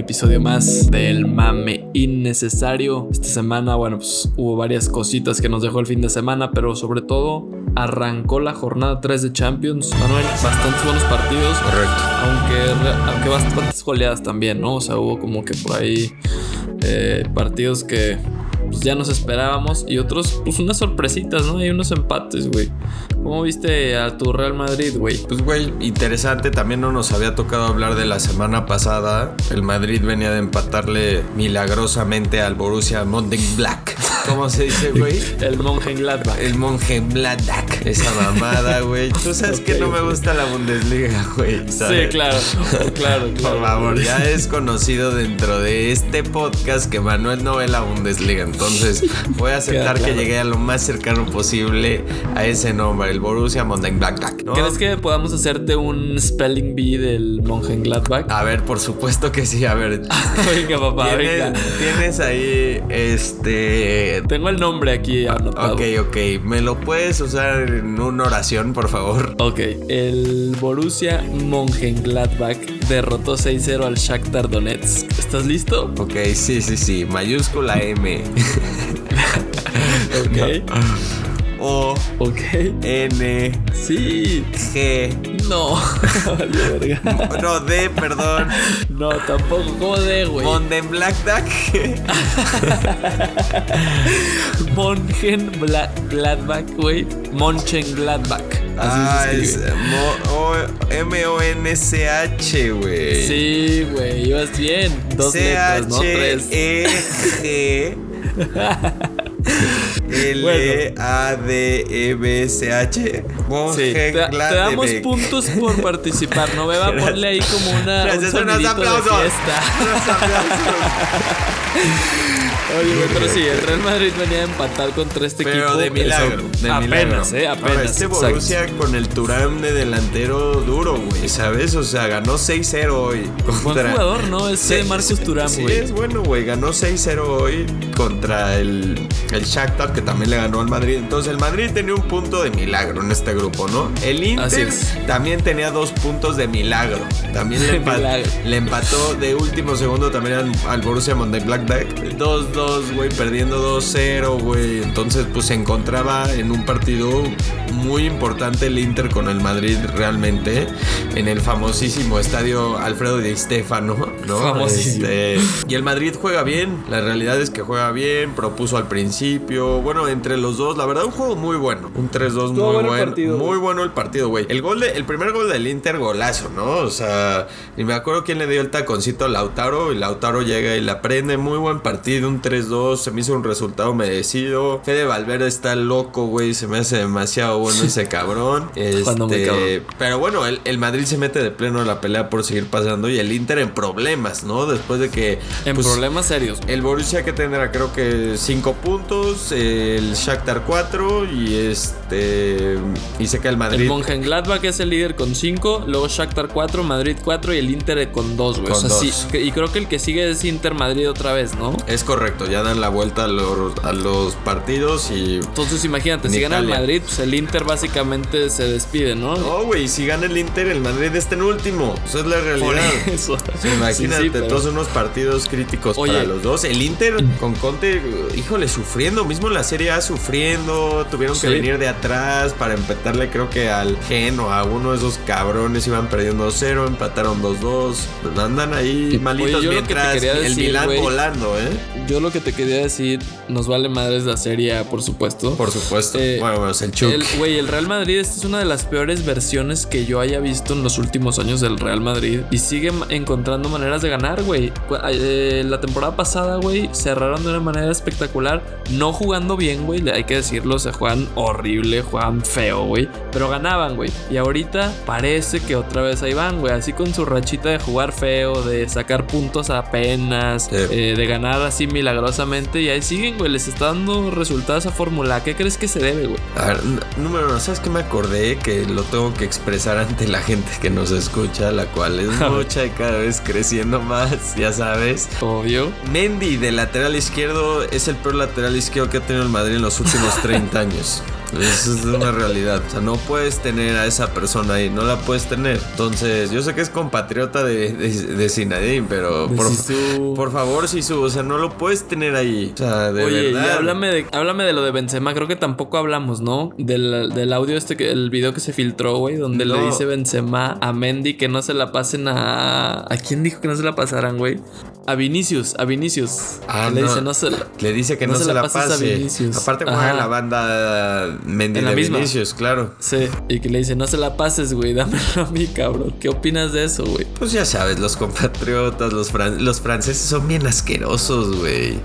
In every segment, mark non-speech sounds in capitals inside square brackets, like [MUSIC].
episodio más del mame innecesario. Esta semana, bueno, pues hubo varias cositas que nos dejó el fin de semana, pero sobre todo arrancó la jornada 3 de Champions. Manuel, bastantes buenos partidos. Correcto. Aunque, aunque bastantes goleadas también, ¿no? O sea, hubo como que por ahí eh, partidos que pues ya nos esperábamos y otros, pues unas sorpresitas, ¿no? Hay unos empates, güey. ¿Cómo viste a tu Real Madrid, güey? Pues, güey, interesante. También no nos había tocado hablar de la semana pasada. El Madrid venía de empatarle milagrosamente al Borussia Mönchengladbach. ¿Cómo se dice, güey? [LAUGHS] El Mönchengladbach. El Mönchengladbach. Esa mamada, güey. Tú sabes que no me gusta la Bundesliga, güey. Sí, claro. Claro, claro. Por favor, ya es conocido dentro de este podcast que Manuel no ve la Bundesliga. Entonces, voy a aceptar que llegué a lo más cercano posible a ese nombre, el Borussia Mönchengladbach. ¿no? ¿Crees que podamos hacerte un spelling bee del Mönchengladbach? A ver, por supuesto que sí. A ver, [LAUGHS] venga, papá, ¿tienes, venga. tienes ahí este. Tengo el nombre aquí anotado. Ok, ok. ¿Me lo puedes usar en una oración, por favor? Ok, el Borussia Mönchengladbach derrotó 6-0 al Shakhtar Donetsk. ¿Estás listo? Ok, sí, sí, sí. Mayúscula M. [LAUGHS] Ok. [LAUGHS] O Ok. N Sí. G. [LAUGHS] No. No, D, perdón. No, tampoco. ¿Cómo de, güey? Mönchengladbach. Mönchengladbach, güey. Mönchengladbach. Ah, Así se es escribe. Mo- O- M-O-N-C-H, güey. Sí, güey. Ibas bien. Dos letras, no tres. C-H-E-G. L-A-D-E-B-C-H. Sí, te, te damos puntos por participar, ¿no, Beba? [LAUGHS] Ponle ahí como una, un Gracias, unos sonidito de aplausos. fiesta. Unos aplausos. [LAUGHS] Oye, güey, pero sí, el Real Madrid venía a empatar contra este Pero equipo. de milagro, Eso, de apenas, milagro. eh, apenas. No, este exacto. Borussia con el Turán de delantero duro, güey, ¿sabes? O sea, ganó 6-0 hoy. Buen Contra... jugador, ¿no? Ese Sí, Marcus sí, Thuram, Sí, güey. es bueno, güey. Ganó 6-0 hoy contra el, el Shakhtar, que también le ganó al Madrid. Entonces, el Madrid tenía un punto de milagro en este grupo, ¿no? El Inter también tenía dos puntos de milagro. También le, [LAUGHS] empa- Milagro. le empató de último segundo también al, al Borussia Mönchengladbach. 2-2, güey, perdiendo 2-0, güey. Entonces, pues se encontraba en un partido muy importante el Inter con el Madrid realmente en el famosísimo estadio Alfredo Di Stefano, ¿no? Famosísimo. Este, y el Madrid juega bien, la realidad es que juega bien, propuso al principio, bueno, entre los dos, la verdad un juego muy bueno, un 3-2 muy bueno el bueno, partido, muy güey. bueno el partido, güey. El gol de, el primer gol del Inter golazo, ¿no? O sea, ni me acuerdo quién le dio el taconcito a Lautaro y Lautaro llega y la prende, muy buen partido, un 3-2, se me hizo un resultado merecido. Fede Valverde está loco, güey, se me hace demasiado bueno ese [LAUGHS] cabrón. Este, cabrón. pero bueno, el, el Madrid se mete de pleno a la pelea por seguir pasando y el Inter en problemas, ¿no? Después de que En pues, problemas serios. el Borussia que tendrá creo que 5 puntos, el Shakhtar 4 y este y sé que el El Madrid Mönchengladbach es el líder con 5, luego Shakhtar 4, Madrid 4 y el Inter con 2, güey. O sea, sí, y creo que el que sigue es Inter Madrid otra vez, ¿no? es correcto, ya dan la vuelta a los, a los partidos y Entonces imagínate, En si gana el. Madrid, pues el Inter básicamente se despide, ¿no? no, güey, si gana el Inter, el Madrid está en último. Eso es la Por realidad. Imagínate, Sí, sí, pero- todos unos partidos críticos Oye. para los dos. El Inter con Conte, híjole, sufriendo. Mismo la Serie A sufriendo. Tuvieron que venir de atrás para empatarle, creo que al Gen o a uno de esos cabrones. Iban perdiendo 0, empataron 2-2. Pues andan ahí malitos Oye, que mientras el Milan güey. volando, ¿eh? Yo lo que te quería decir, nos vale madres la serie, A, por supuesto. Por supuesto. Eh, bueno, bueno, es el Chuck. El- Güey, el, Real Madrid, esta es una de las peores versiones que yo haya visto en los últimos años del Real Madrid. Y sigue encontrando maneras de ganar, güey. Eh, la temporada pasada, güey, cerraron de una manera espectacular. No jugando bien, güey, hay que decirlo. Se juegan horrible, juegan feo, güey. Pero ganaban, güey. Y ahorita parece que otra vez ahí van, güey. Así con su rachita de jugar feo, de sacar puntos apenas, Sí. eh, de ganar así milagrosamente. Y ahí siguen, güey. Les está dando resultados a Fórmula. ¿A ¿Qué crees que se debe, güey? A ver, número uno, ¿sabes qué me acordé? Que lo tengo que expresar ante la gente que nos escucha, la cual es [LAUGHS] mucha y cada vez creciendo más, [LAUGHS] ya sabes. Obvio. Mendy de lateral izquierdo es el peor lateral izquierdo que ha tenido el Madrid en los últimos [LAUGHS] 30 años. Eso es una realidad. O sea, no puedes tener a esa persona ahí, no la puedes tener. Entonces, yo sé que es compatriota de, de, de Zinedine, pero De por, Zizou. por favor, Sisu, o sea, no lo puedes tener ahí. O sea, de Oye, verdad. y háblame de, háblame de lo de Benzema. Creo que tampoco hablamos, ¿no? Del, del audio este, que, el video que se filtró, güey, donde le dice Benzema a Mendy que no se la pasen a. ¿A quién dijo que no se la pasaran, güey? A Vinicius, a Vinicius. Ah, le no. dice, no se la. Le dice que no, se, la, pases a. Vinicius. Aparte juega la banda Mendy En la de misma. Vinicius, claro. Sí, y que le dice, no se la pases, güey, dámelo a mí, cabrón. ¿Qué opinas de eso, güey? Pues ya sabes, los compatriotas, los, fran- los franceses son bien asquerosos, güey.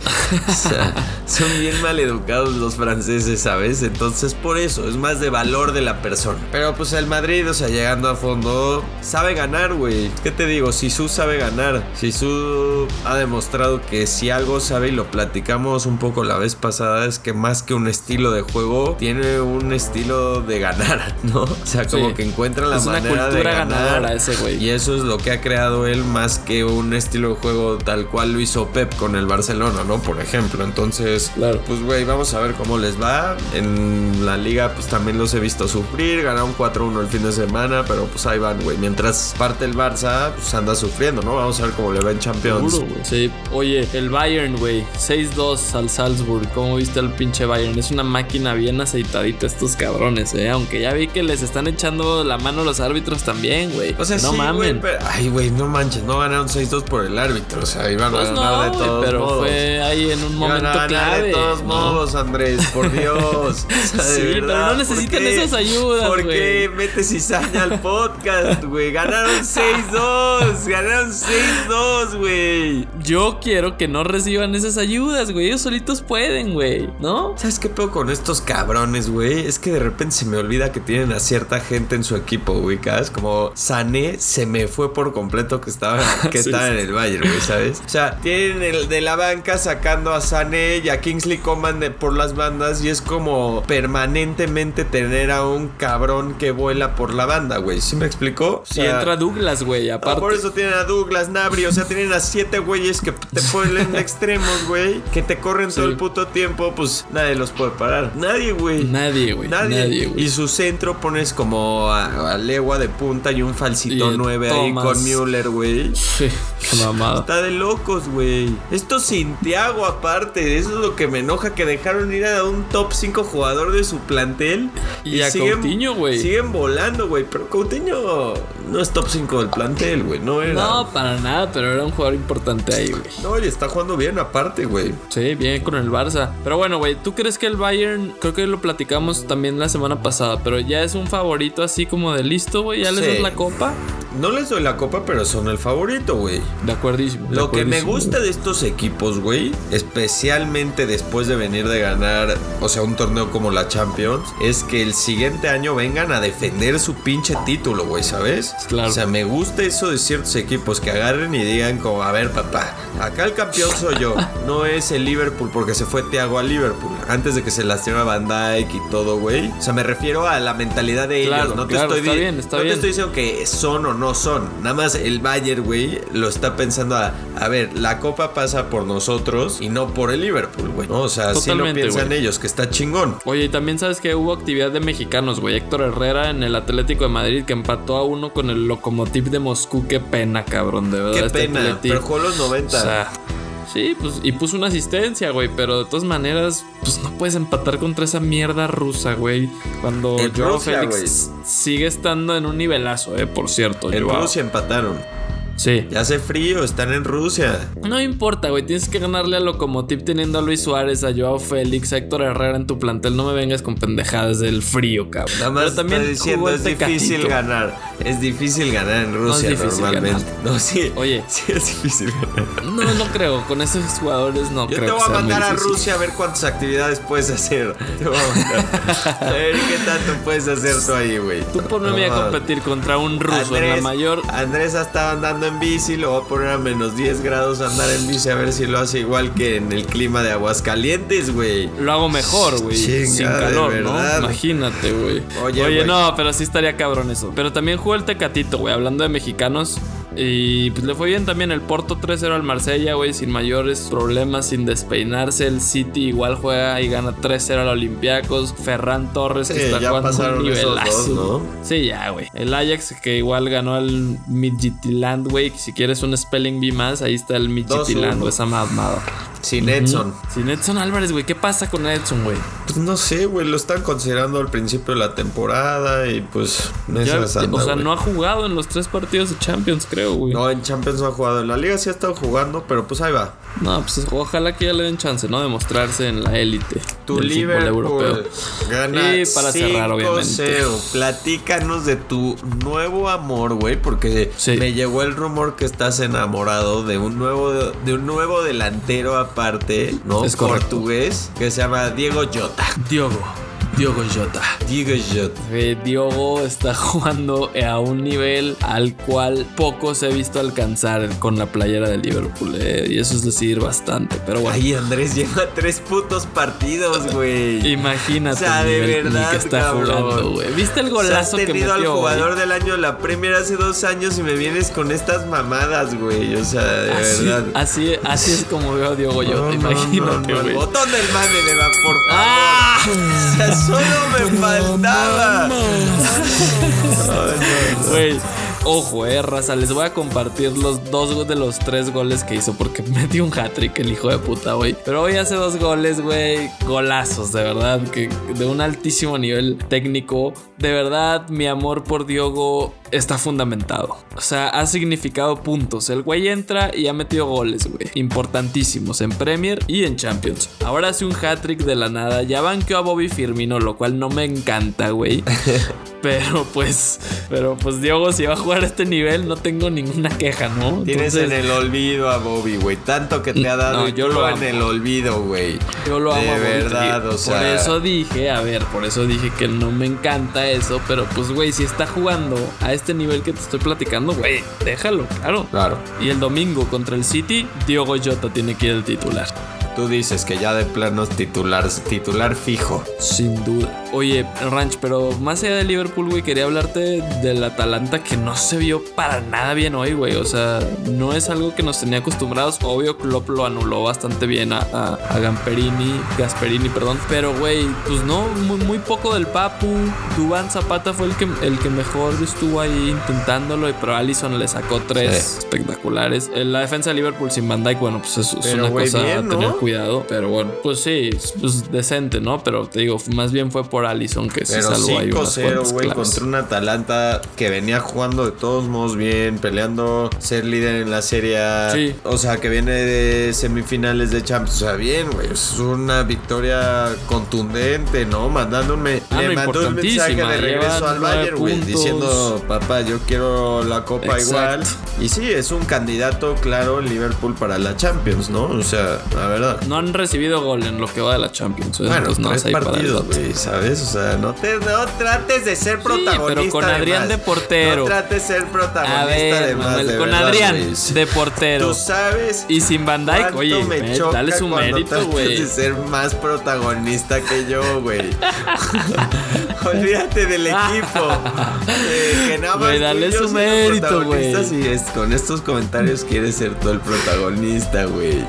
O sea, [LAUGHS] son bien maleducados los franceses, ¿sabes? Entonces, por eso, es más de valor de la persona. Pero pues el Madrid, o sea, llegando a fondo, sabe ganar, güey. ¿Qué te digo? Sisu sabe ganar. Sisu ha demostrado que si algo sabe, y lo platicamos un poco la vez pasada, es que más que un estilo de juego, tiene un estilo de ganar, [LAUGHS] ¿no? O sea, como Sí. que encuentra la Es una manera de cultura ganar. ganadora ese, güey. Y eso es lo que ha creado él más que un estilo de juego tal cual lo hizo Pep con el Barcelona, ¿no? Por ejemplo. Entonces, Claro. pues güey, vamos a ver cómo les va. En la liga pues también los he visto sufrir, ganaron 4-1 el fin de semana, pero pues ahí van, güey. Mientras parte el Barça, pues anda sufriendo, ¿no? Vamos a ver cómo le va en Champions. Seguro, güey. Sí, oye, el Bayern, güey. 6-2 al Salzburg. ¿Cómo viste al pinche Bayern? Es una máquina bien estos cabrones, eh. Aunque ya vi que les están echando la mano los árbitros también, güey. O sea, no sí, mamen. pero- ay, güey, no manches, no ganaron 6-2 por el árbitro, o sea, iban Pues a ganar no, de todos pero modos. fue ahí en un Iban momento a ganar clave. de todos ¿no? modos, Andrés, por [LAUGHS] Dios. O sea, de Sí, pero no ¿por necesitan qué? esas ayudas, ¿Por güey. qué metes cizaña al podcast, güey? Ganaron [LAUGHS] 6-2, ganaron 6-2, güey. Yo quiero que no reciban esas ayudas, güey. Ellos solitos pueden, güey. ¿No? ¿Sabes qué pedo con estos cabrones, güey? Es que de repente se me olvida que tienen a cierta gente en su equipo, ubicas. Como Sané se me fue por completo que estaba, [LAUGHS] que Sí, estaba sí. en el Bayern, güey, ¿sabes? O sea, tienen el de la banca sacando a Sané y a Kingsley Coman de- por las bandas y es como permanentemente tener a un cabrón que vuela por la banda, güey. ¿Sí me explicó? O Y sea, entra Douglas, güey, aparte. Por eso tienen a Douglas, Nabri, o sea, tienen a siete güeyes que te ponen de [LAUGHS] extremos, güey, que te corren todo el puto tiempo, pues nadie los puede parar. Nadie, güey. Nadie, güey. Nadie. Nadie, güey. y su centro pones como a, a legua de punta y un falsito Y el 9 ahí Thomas. con Müller, güey. Sí, qué mamada. Está de locos, güey. Esto Santiago aparte. Eso es lo que me enoja que dejaron ir a un top 5 jugador de su plantel. Y a Coutinho, güey. Siguen volando, güey. Pero Coutinho no es top 5 del plantel, güey. No era. No, para nada, pero era un jugador importante ahí, güey. No, y está jugando bien aparte, güey. Sí, bien con el Barça. Pero bueno, güey, ¿tú crees que el Bayern, creo que lo platicamos también la semana pasada, pero ya es un favorito así como de listo, güey? ¿Ya les Sí. das la copa? No les doy la copa, pero son el favorito, güey. De acuerdísimo. de Lo que me gusta de estos equipos, güey, especialmente después de venir de ganar, o sea, un torneo como la Champions, es que el siguiente año vengan a defender su pinche título, güey, ¿sabes? Claro. O sea, me gusta eso de ciertos equipos que agarren y digan como, a ver, papá, acá el campeón soy yo, no es el Liverpool porque se fue Thiago a Liverpool, antes de que se lastimara Van Y todo, güey. O sea, me refiero a la mentalidad de Claro, ellos, no te estoy está di- bien, está no te estoy diciendo que son o no son. Nada más el Bayern, güey, lo está pensando a, a ver, la copa pasa por nosotros y no por el Liverpool, güey. ¿no? O sea, así lo Totalmente, piensan ellos, que está chingón. Oye, y también sabes que hubo actividad de mexicanos, güey. Héctor Herrera en el Atlético de Madrid que empató a uno con el Lokomotiv de Moscú. Qué pena, cabrón, de verdad. Qué este pena, pero jugó los 90. O sea, sí, pues, y puso una asistencia, güey, pero de todas maneras, pues no puedes empatar contra esa mierda rusa, güey. Cuando Joao Félix sigue estando en un nivelazo, eh, por cierto. en. Rusia empataron. Sí. Ya hace frío, están en Rusia. No importa, güey. Tienes que ganarle a Lokomotiv teniendo a Luis Suárez, a Joao Félix, a Héctor Herrera en tu plantel. No me vengas con pendejadas del frío, cabrón. Nada más Pero también estoy diciendo, es difícil ganar. Es difícil ganar en Rusia difícil normalmente. No, sí. Oye. Sí, es difícil ganar. No, no creo. Con esos jugadores no Yo creo te voy que a mandar a. Rusia a ver cuántas actividades puedes hacer. Te voy a mandar. A ver qué tanto puedes hacer tú ahí, güey. Tú ponme mí a No. competir contra un ruso en la mayor. Andrés estaba andando en bici, lo voy a poner a menos 10 grados a andar en bici a ver si lo hace igual que en el clima de Aguascalientes, güey. Lo hago mejor, güey. Sin calor, ¿no? Imagínate, güey. Oye, no, pero sí estaría cabrón eso. Pero también jugó el Tecatito, güey. Hablando de mexicanos, Y pues le fue bien también el Porto 3-0 al Marsella, güey, sin mayores problemas, sin despeinarse. El City igual juega y gana 3-0 al Olympiacos. Ferran Torres, que está ya jugando pasaron un esos nivelazo. dos, ¿no? Sí, ya, güey. El Ajax, que igual ganó al Midtjylland, güey. Si quieres un spelling bee más, ahí está el Midtjylland, 2-1. güey, esa mamada. Sin Edson. Sin Edson Álvarez, güey. ¿Qué pasa con Edson, güey? Pues no sé, güey, lo están considerando al principio de la temporada y pues no es o sea, no ha jugado en los tres partidos de Champions, creo, güey. No, en Champions no ha jugado. En la liga sí ha estado jugando, pero pues ahí va. No, pues ojalá que ya le den chance, ¿no? De mostrarse en la élite Tu del Liverpool europeo. gana Y para cerrar, 5-0. obviamente. Platícanos de tu nuevo amor, güey, porque Sí. me llegó el rumor que estás enamorado de un nuevo de un nuevo delantero ¿no? Es correcto. Portugués que se llama Diego Jota. Diogo. Diogo Jota. Diego Jota. Eh, Diogo está [LAUGHS] jugando a un nivel al cual pocos he visto alcanzar con la playera de Liverpool. eh, y eso es decir bastante. Pero bueno, Ay, Andrés lleva tres putos partidos, güey. imagínate O sea, de verdad, que está cabrón. jugando, güey. ¿Viste el O sea, has golazo que tenido metió? al güey? jugador del año de la Premier hace dos años y me vienes con estas mamadas, güey. O sea, de Así, verdad. así, así es como veo a Diogo Jota. No, imagínate, no, no, güey. El botón del mame me va, por favor. ¡Ah! [LAUGHS] O sea, solo me faltaba. Güey, ojo, eh, raza. Les voy a compartir los dos de los tres goles que hizo porque [LAUGHS] metió un hat-trick el hijo de puta, güey. Pero hoy hace dos goles, güey. Golazos, de verdad. Que de un altísimo nivel técnico. De verdad, mi amor por Diogo está fundamentado. O sea, ha significado puntos. El güey entra y ha metido goles, güey. Importantísimos en Premier y en Champions. Ahora hace un hat-trick de la nada. Ya banqueó a Bobby Firmino, lo cual no me encanta, güey. [LAUGHS] Pero pues, pero pues Diogo, si va a jugar a este nivel, no tengo ninguna queja, ¿no? Tienes Entonces, en el olvido a Bobby, güey. Tanto que te ha dado No, yo lo en amo. el olvido, güey. Yo lo amo. De a Bobby verdad, o sea. Por eso dije, a ver, por eso dije que no me encanta eso, pero pues, güey, si está jugando a este nivel que te estoy platicando, güey, déjalo, claro. Claro. Y el domingo contra el City, Diogo Jota tiene que ir el titular. Tú dices que ya de planos titular, titular fijo. Sin duda. Oye, Ranch, pero más allá de Liverpool, güey, quería hablarte del Atalanta que no se vio para nada bien hoy, güey. O sea, no es algo que nos tenía acostumbrados. Obvio, Klopp lo anuló bastante bien a, a, a Gamperini, Gasperini, perdón. Pero, güey, pues no, muy, muy poco del Papu. Dubán Zapata fue el que, el que mejor estuvo ahí intentándolo, pero Allison le sacó tres Sí. espectaculares. En la defensa de Liverpool sin Van Dijk, bueno, pues es, es una cosa bien, a ¿no? Cuidado. Pero bueno, pues sí, es- pues decente, ¿no? Pero te digo, más bien fue por Allison que se salvó ahí unas 5-0, cuantas güey, contra un Atalanta que venía jugando de todos modos bien, peleando ser líder en la serie. Sí. O sea, que viene de semifinales de Champions. O sea, bien, güey. Es una victoria contundente, ¿no? Mandando un, me- Ah, le mandó un mensaje de regreso al Bayern, güey, diciendo, papá, yo quiero la copa Exacto. igual. Y sí, es un candidato claro Liverpool para la Champions, ¿no? O sea, la verdad. No han recibido gol en lo que va de la Champions. ¿eh? Bueno, Entonces, no, tres partidos, güey, ¿sabes? O sea, no, te, no trates de ser protagonista. pero con Adrián más. de portero. No trates de ser protagonista A ver, de más, Manuel, de con verdad, Adrián güey. de portero. Tú sabes. Y sin Van Dyke, oye, me eh, dale su mérito, güey. de ser más protagonista que yo, güey. [LAUGHS] Olvídate del equipo. Eh, que nada más dale su mérito, güey. Es, con estos comentarios quieres ser tú el protagonista, güey.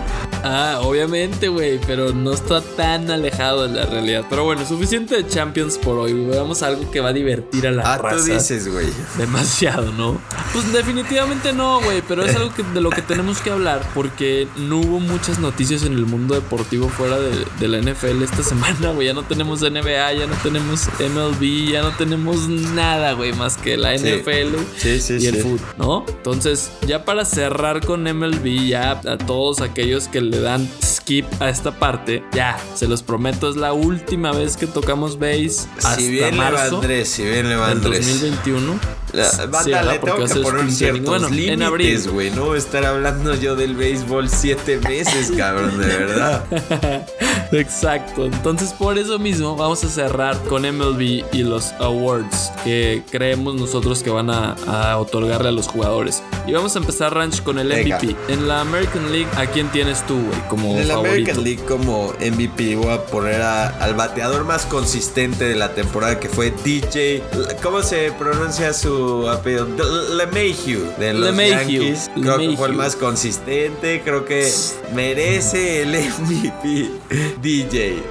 Ah, obviamente, güey, pero no está tan alejado de la realidad. Pero bueno, suficiente de Champions por hoy. Veamos algo que va a divertir a la Ah, raza. tú dices, güey. Demasiado, ¿no? Pues definitivamente no, güey, pero es algo que, de lo que tenemos que hablar porque no hubo muchas noticias en el mundo deportivo fuera de, de la NFL esta semana, güey. Ya no tenemos NBA, ya no tenemos MLB, ya no tenemos nada, güey, más que la. NFL Sí, sí, y el fútbol, ¿no? Entonces, ya para cerrar con MLB, ya a todos aquellos que le dan skip a esta parte, ya, se los prometo, es la última vez que tocamos base hasta Si bien le va marzo Andrés, si bien le va Andrés. 2021. La- banda, le tengo que poner ciertos Bueno, límites, güey. No estar hablando yo del béisbol siete meses, cabrón, de verdad. [LAUGHS] Exacto. Entonces, por eso mismo, vamos a cerrar con MLB y los awards que creemos nosotros que van a, a otorgarle a los jugadores. Y vamos a empezar, Ranch, con el Venga. MVP. En la American League, ¿a quién tienes tú, güey? Como En favorito. American League como MVP voy a poner a- al bateador más consistente de la temporada que fue DJ. ¿Cómo se pronuncia su su apellido? LeMahieu de los LeMahieu. Yankees. Creo que fue el más consistente. Creo que merece el MVP [LAUGHS] DJ.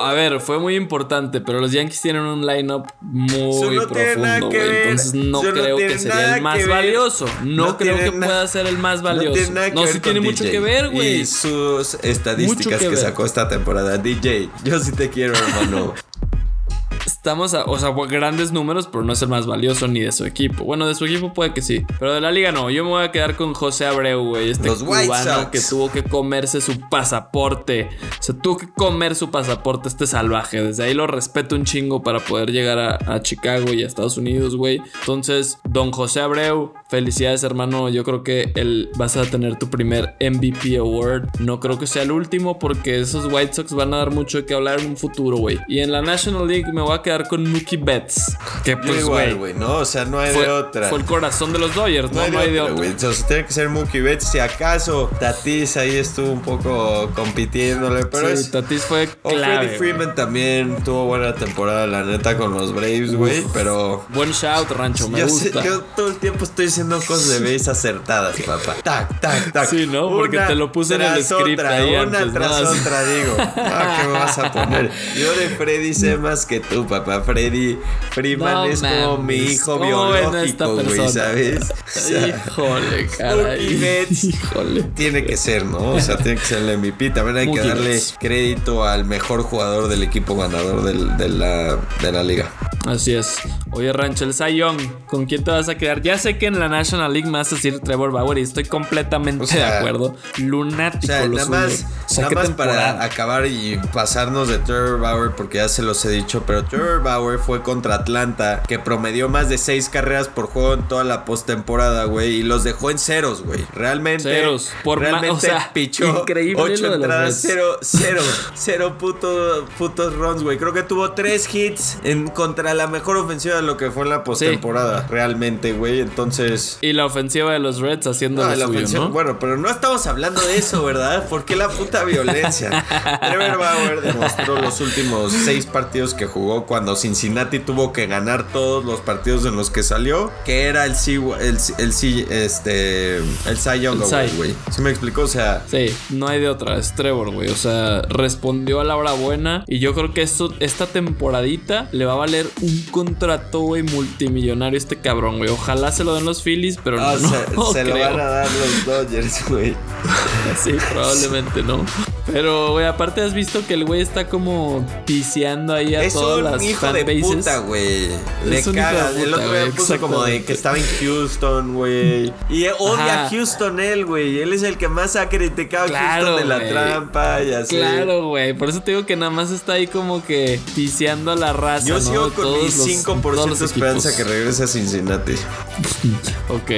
A ver, fue muy importante, pero los Yankees tienen un lineup muy no tiene profundo, güey. Entonces no no creo tiene que sería el más ver. valioso. No, No creo tiene que pueda ser el más No valioso. tiene que ver sí tiene mucho DJ. que ver, güey. Y sus estadísticas Mucho que que, sacó esta temporada. DJ, yo sí te quiero, hermano. Estamos a, o sea, grandes números, pero no es el más valioso ni de su equipo. Bueno, de su equipo puede que sí, pero de la liga no. Yo me voy a quedar con José Abreu, güey, este Los cubano que tuvo que comerse su pasaporte. O sea, tuvo que comer su pasaporte este salvaje. Desde ahí lo respeto un chingo para poder llegar a, a Chicago y a Estados Unidos, güey. Entonces, don José Abreu, felicidades, hermano. Yo creo que el, vas a tener tu primer MVP award. No creo que sea el último porque esos White Sox van a dar mucho de que hablar en un futuro, güey. Y en la National League me voy a quedar con Mookie Betts. Que pues, igual, güey. ¿no? O sea, no hay Fue, de otra. fue el corazón de los Dodgers, no, no hay de otra, otro. güey. Entonces tiene que ser Mookie Betts. Si acaso Tatis ahí estuvo un poco compitiéndole, pero Sí, es. Tatis fue O clave. Freddie Freeman también tuvo buena temporada, la neta, con los Braves, güey. Pero. Buen shout, Rancho, me Yo, sé- gusta. yo todo el tiempo estoy diciendo cosas de base acertadas, papá. Tac, tac, tac. Sí, ¿no? Porque te lo puse en el script otra, ahí Una antes, tras ¿no? otra, digo. Ah, ¿qué me vas a poner? Yo de Freddy sé más que tú, papá. Freddy Freeman No es como mi hijo ¿cómo ven a esta biológico, güey? ¿sabes? O sea, Híjole, caray. Betts. Híjole. tiene que ser, ¿no? O sea, tiene que ser el MVP. También hay que darle Betts. crédito al mejor jugador del equipo ganador del- de, la, de la liga. Así es. Oye, Rancho, el Cy Young, ¿con quién te vas a quedar? Ya sé que en la National League a decir Trevor Bauer y estoy completamente O sea, de acuerdo. Lunático O sea, lo nada más, O sea, nada más para acabar y pasarnos de Trevor Bauer, porque ya se los he dicho, pero Trevor Bauer fue contra Atlanta, que promedió más de seis carreras por juego en toda la postemporada, güey, y los dejó en ceros, güey. Realmente, Ceros, por realmente o sea, pichó increíble ocho lo entradas, cero, cero, [LAUGHS] cero puto- putos runs, güey. Creo que tuvo tres hits en contra la mejor ofensiva de lo que fue en la postemporada, realmente, güey. Entonces, Y la ofensiva de los Reds haciendo no, la suyo, ofensiva- ¿no? Bueno, pero no estamos hablando de eso, ¿verdad? ¿Por qué la puta violencia? Trevor Bauer demostró los últimos seis partidos que jugó cuando Cincinnati tuvo que ganar todos los partidos en los que salió, que era el C, el, el C, este, el Cy Young güey. ¿Sí me explicó? O sea, Sí, no hay de otra, es Trevor, güey. O sea, respondió a la hora buena. Y yo creo que esto, esta temporadita le va a valer un contrato, güey, multimillonario este cabrón, güey. Ojalá se lo den los Phillies, pero ah, no, se, no se lo van a dar los Dodgers, güey. Sí, probablemente no. Pero, güey, aparte has visto que el güey está como piseando ahí a Es todas un las hijo de fanbases. puta, güey. Le Es un hijo de caga. El puta, otro día güey, puso como de que estaba en Houston, güey. Y odia a Houston él, güey. Él es el que más ha criticado a Claro, Houston de la güey. trampa y así. Claro, güey. Por eso te digo que nada más está ahí como que piseando a la raza. Yo ¿no? sigo con mi los- 5% todos los de esperanza equipos. que regrese a Cincinnati. Ok,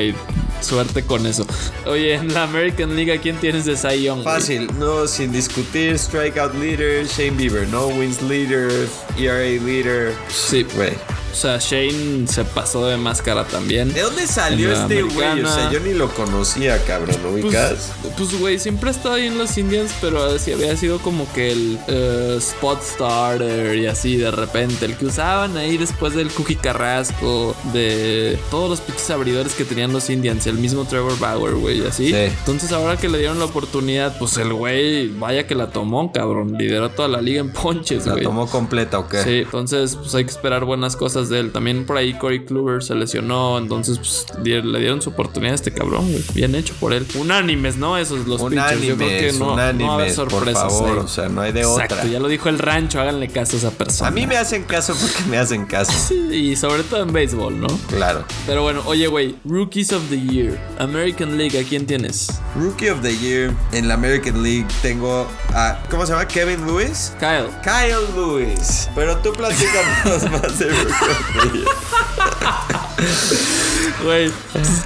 suerte con eso. Oye, en la American League, ¿a quién tienes de Cy Young? Fácil, no, sin discutir. Strikeout leader, Shane Bieber, no wins leader, ERA leader. Sí, Güey. O sea, Shane se pasó de máscara también. ¿De dónde salió la este güey? O sea, yo ni lo conocía, cabrón, ¿no ubicas? Pues, pues, güey, siempre ha estado ahí en los Indians, pero así había sido como que el eh, spot starter y así de repente, el que usaban ahí después del Cookie Carrasco, de todos los pinches abridores que tenían los Indians, el mismo Trevor Bauer, güey, y así. Sí. Entonces, ahora que le dieron la oportunidad, pues el güey, vaya que la tomó, cabrón, lideró toda la liga en ponches, ¿La güey. tomó completa o qué? Sí, entonces pues hay que esperar buenas cosas de él. También por ahí Corey Kluber se lesionó, entonces pues, le dieron su oportunidad a este cabrón, güey. Bien hecho por él. Unánimes, ¿no? Esos los pitchers. Yo creo que Unánimes, no, no va a haber unánimes, por sorpresas. favor, ahí. o sea, no hay de Exacto, otra. ya lo dijo el rancho, háganle caso a esa persona. A mí me hacen caso porque me hacen caso. [LAUGHS] Sí, y sobre todo en béisbol, ¿no? Claro. Pero bueno, oye, güey, Rookies of the Year, American League, ¿a quién tienes? Rookie of the Year en la American League tengo a. ¿Cómo se llama? Kevin Lewis. Kyle. Kyle Lewis. Pero tú platícanos [LAUGHS] más de Rookie ハハハハ! Güey,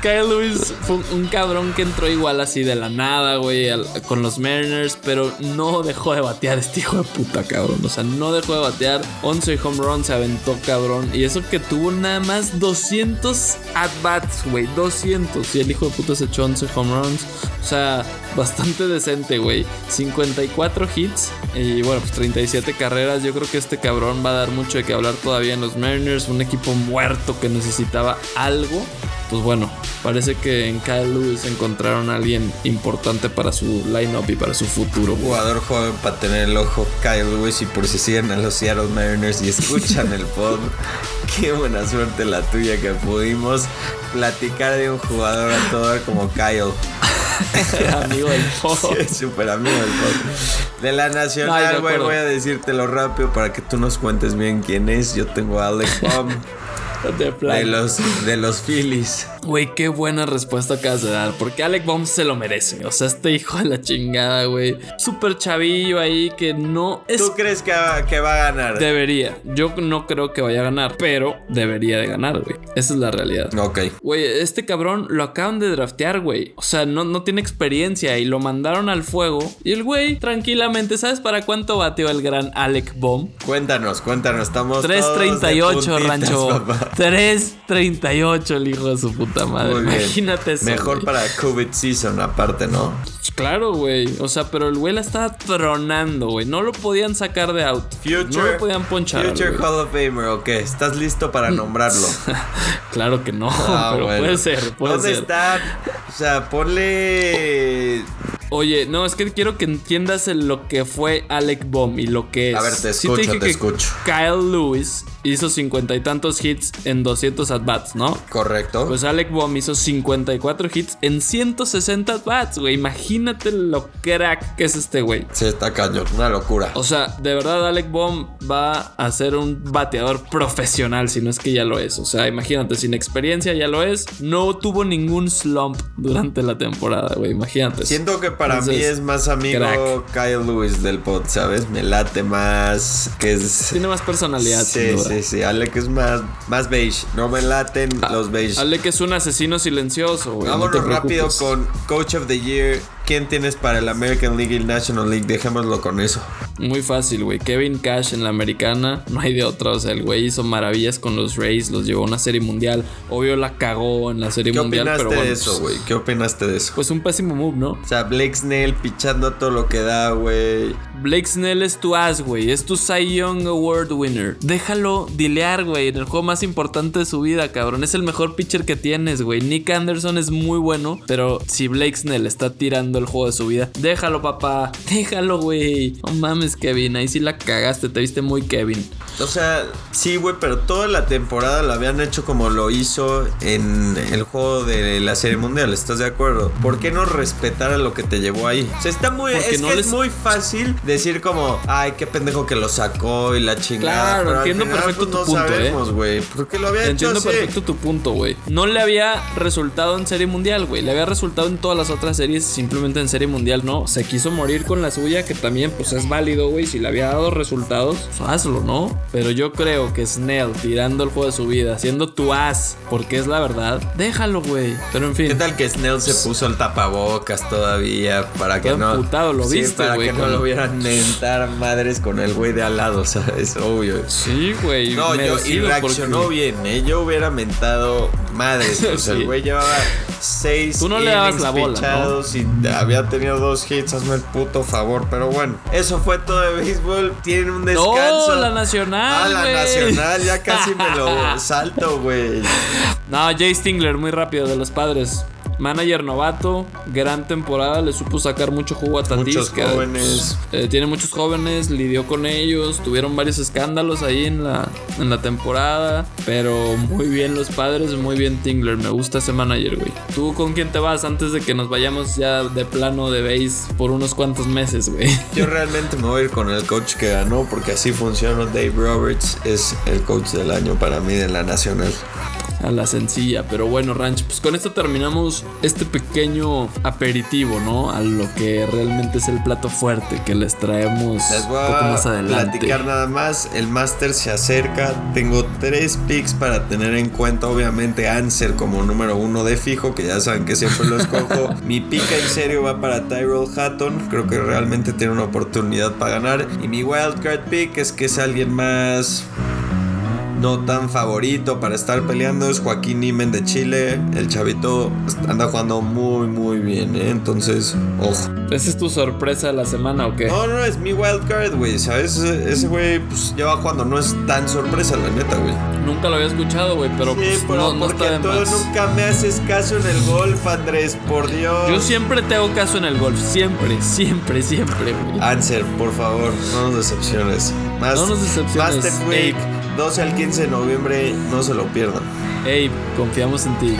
Kyle Lewis fue un cabrón que entró igual así de la nada, güey, con los Mariners, pero no dejó de batear este hijo de puta, cabrón. O sea, no dejó de batear. 11 home runs se aventó, cabrón. Y eso que tuvo nada más 200 at-bats, güey. 200. Y el hijo de puta se echó 11 home runs. O sea, bastante decente, güey. 54 hits y bueno, pues 37 carreras. Yo creo que este cabrón va a dar mucho de que hablar todavía en los Mariners. Un equipo muerto que necesitaba algo pues bueno, parece que en Kyle Lewis encontraron a alguien importante para su lineup y para su futuro. Jugador joven para tener el ojo Kyle Lewis y por si siguen a los Seattle Mariners y escuchan el pod, [LAUGHS] qué buena suerte la tuya que pudimos platicar de un jugador a todo como Kyle. [LAUGHS] amigo del [LAUGHS] pod. Sí, súper amigo del pod. De la nacional, güey, voy a decírtelo rápido para que tú nos cuentes bien quién es. Yo tengo a Alex Baum. [LAUGHS] De, los, de los Phillies. Güey, qué buena respuesta acabas de dar. Porque Alec Baum se lo merece. O sea, este hijo de la chingada, güey. Súper chavillo ahí que no es. ¿Tú crees que va, que va a ganar? Debería. Yo no creo que vaya a ganar, pero debería de ganar, güey. Esa es la realidad. Ok. Güey, este cabrón lo acaban de draftear, güey. O sea, no, no tiene experiencia y lo mandaron al fuego. Y el güey, tranquilamente, ¿sabes para cuánto bateó el gran Alec Baum? Cuéntanos, cuéntanos. Estamos. 3.38, Rancho. 3.38 el hijo de su puta madre. Imagínate eso. Mejor para COVID season, aparte, ¿no? Claro, güey. O sea, pero el güey la estaba tronando, güey. No lo podían sacar de out. Future, no lo podían ponchar. Future Hall of Famer, ok. ¿Estás listo para nombrarlo? [LAUGHS] claro que no, ah, pero puede ser. Puede ¿Dónde está? O sea, ponle. Oye, no, es que quiero que entiendas lo que fue Alec Baum y lo que es. A ver, te escucho, te, escucho. Kyle Lewis hizo cincuenta y tantos hits en 200 at-bats, ¿no? Correcto. Pues Alec Baum hizo 54 hits en 160 at-bats, güey. Imagínate lo crack que es este güey. Sí, está cañón, una locura. O sea, de verdad Alec Baum va a ser un bateador profesional, si no es que ya lo es. O sea, imagínate, sin experiencia ya lo es. No tuvo ningún slump durante la temporada, güey. Imagínate. Siento que para mí es más amigo Kyle Lewis del pod, ¿sabes? Me late más, que es... Tiene más personalidad, sí, sí, sí. Alec es más, más beige. No me laten ah, los beige. Alec es un asesino silencioso, güey. Vámonos rápido con Coach of the Year. ¿Quién tienes para el American League y el National League? Dejémoslo con eso. Muy fácil, güey. Kevin Cash en la americana. [LAUGHS] No hay de otro. O sea, el güey hizo maravillas con los Rays. Los llevó a una serie mundial. Obvio la cagó en la serie mundial. ¿Qué opinaste de eso, güey? ¿Qué opinaste de eso? Pues un pésimo move, ¿no? O sea, Blake Snell pichando todo lo que da, güey. Blake Snell es tu as, güey. Es tu Cy Young Award winner. Déjalo dilear, güey. En el juego más importante de su vida, cabrón. Es el mejor pitcher que tienes, güey. Nick Anderson es muy bueno. Pero si Blake Snell está tirando el juego de su vida, déjalo, papá. Déjalo, güey. No mames, Kevin. Ahí sí la cagaste. Te viste muy Kevin. O sea, sí, güey, pero toda la temporada la habían hecho como lo hizo en el juego de la Serie Mundial. ¿Estás de acuerdo? ¿Por qué no respetar a lo que te llevó ahí? O sea, está muy. es que es muy fácil decir como, ay, qué pendejo que lo sacó y la chingada. Claro, entiendo perfecto pues, tu punto, ¿eh? güey. Porque lo había entiendo hecho perfecto tu punto, güey. No le había resultado en Serie Mundial, güey. Le había resultado en todas las otras series, simplemente en Serie Mundial no. Se quiso morir con la suya, que también, pues es válido, güey. Si le había dado resultados, pues hazlo, ¿no? Pero yo creo que Snell tirando el juego de su vida, siendo tu as, porque es la verdad, déjalo, güey. Pero en fin. ¿Qué tal que Snell se puso el tapabocas todavía para que no. lo sí, viste, para que no lo hubieran [LAUGHS] mentar madres con el güey de al lado, o sea, es obvio. Sí, güey. No, yo, y reaccionó bien, ¿eh? Yo hubiera mentado madres. [LAUGHS] O sea, el güey llevaba seis. Tú no le dabas la bola. ¿no? Y había tenido dos hits, hazme el puto favor. Pero bueno, eso fue todo de béisbol. Tienen un descanso. No, la nacional. Ah, la nacional, ya casi me lo [LAUGHS] salto, güey. No, Jay Stingler, muy rápido de los padres. Manager novato, gran temporada, le supo sacar mucho jugo a Tatis. Muchos jóvenes. Eh, tiene muchos jóvenes, lidió con ellos, tuvieron varios escándalos ahí en la, en la temporada. Pero muy bien los padres, muy bien Tingler. Me gusta ese manager, güey. ¿Tú con quién te vas antes de que nos vayamos ya de plano de base por unos cuantos meses, güey? [LAUGHS] Yo realmente me voy a ir con el coach que ganó porque así funciona. Dave Roberts es el coach del año para mí de la Nacional. A la sencilla. Pero bueno, Ranch, pues con esto terminamos este pequeño aperitivo, ¿no? A lo que realmente es el plato fuerte que les traemos Les voy un poco más adelante. platicar nada más. El Master se acerca. Tengo tres picks para tener en cuenta. Obviamente, Answer como número uno de fijo, que ya saben que siempre lo escojo. [LAUGHS] mi pick en serio va para Tyrell Hatton. Creo que realmente tiene una oportunidad para ganar. Y mi wildcard pick es que es alguien más no tan favorito para estar peleando es Joaquín Nimen de Chile. El chavito anda jugando muy, muy bien, ¿eh? Entonces, ojo. ¿Esa es tu sorpresa de la semana o qué? No, no, es mi wildcard, güey, ¿sabes? Ese güey, pues lleva jugando, no es tan sorpresa, la neta, güey. Nunca lo había escuchado, güey, pero Sí, pues, pero no, no porque está de tú más. nunca me haces caso en el golf, Andrés, por Dios. Yo siempre te hago caso en el golf, siempre, siempre, siempre, güey. Answer, por favor, no nos decepciones. Más, No nos decepciones, Week, Ape. 12 al 15 de noviembre, no se lo pierdan. Ey, confiamos en ti.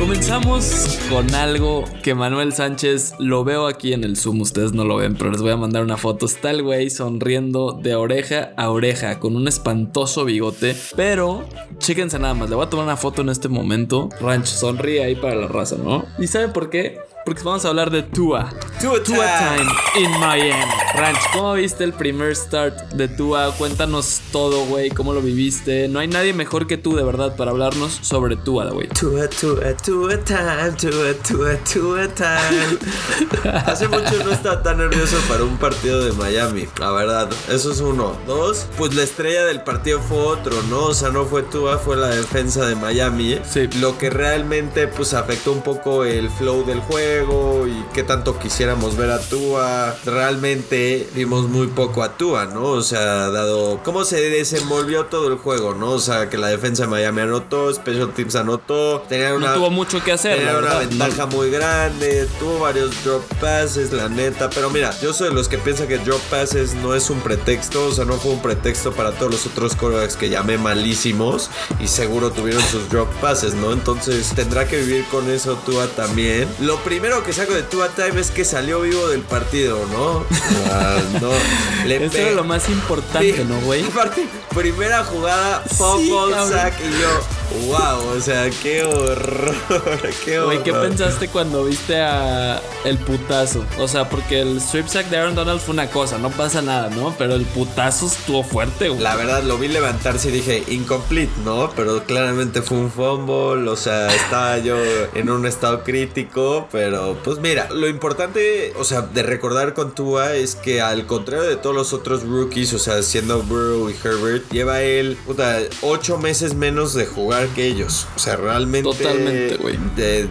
Comenzamos con algo que Manuel Sánchez lo veo aquí en el Zoom. Ustedes no lo ven, pero les voy a mandar una foto. Está el güey sonriendo de oreja a oreja con un espantoso bigote. Pero, chéquense nada más. Le voy a tomar una foto en este momento. Ranch, sonríe ahí para la raza, ¿no? ¿Y saben por qué? Porque vamos a hablar de Tua. Tua Tua time. In Miami. Ranch, ¿cómo viste el primer start de Tua? Cuéntanos todo, güey. ¿Cómo lo viviste? No hay nadie mejor que tú, de verdad, para hablarnos sobre Tua, güey. Tua, tua, tua time, tua, tua, tua time. [LAUGHS] Hace mucho no estaba tan nervioso para un partido de Miami, la verdad. Eso es uno. Dos, pues la estrella del partido fue otro, ¿no? O sea, no fue Tua, fue la defensa de Miami. Sí. Lo que realmente pues afectó un poco el flow del juego y qué tanto quisiéramos ver a Tua. Realmente vimos muy poco a Tua, ¿no? O sea, dado cómo se desenvolvió todo el juego, ¿no? O sea, que la defensa de Miami anotó, Special Teams anotó, tenía una, No tuvo mucho que hacer, tenía una ventaja muy grande, tuvo varios drop passes, la neta. Pero mira, yo soy de los que piensa que drop passes no es un pretexto, o sea, no fue un pretexto para todos los otros quarterbacks que llamé malísimos y seguro tuvieron sus drop passes, ¿no? Entonces tendrá que vivir con eso Tua también. Lo primero que saco de Tua Time es que salió vivo del partido, ¿no? Ah, no. [LAUGHS] Le Eso era lo más importante, Sí. ¿no, güey? [LAUGHS] Aparte, primera jugada, fumble, cabrón. sack y yo, wow, o sea, qué horror, [LAUGHS] qué horror. Güey, ¿qué pensaste cuando viste a el putazo? O sea, porque el strip sack de Aaron Donald fue una cosa, no pasa nada, ¿no? Pero el putazo estuvo fuerte, güey. La verdad, lo vi levantarse y dije, incomplete, ¿no? Pero claramente fue un fumble, o sea, estaba yo en un estado crítico, pero pues mira, lo importante, o sea, de recordar con Tua es que al contrario de todos los otros rookies, o sea, siendo Burrow y Herbert, lleva él, puta, ocho meses menos de jugar que ellos. O sea, realmente... Totalmente, güey.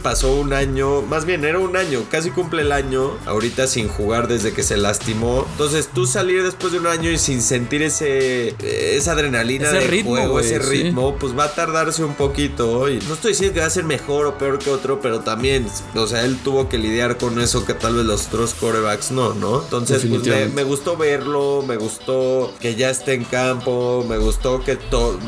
pasó un año, más bien era un año, casi cumple el año, ahorita sin jugar desde que se lastimó. Entonces tú salir después de un año y sin sentir ese esa adrenalina Ese de ritmo, juego, ese sí. ritmo, pues va a tardarse un poquito. Y no estoy diciendo que va a ser mejor o peor que otro, pero también, o sea, él tuvo que lidiar con eso que tal vez los otros corebacks no, ¿no? Entonces, pues me, me gustó verlo, me gustó que ya esté en campo, me gustó que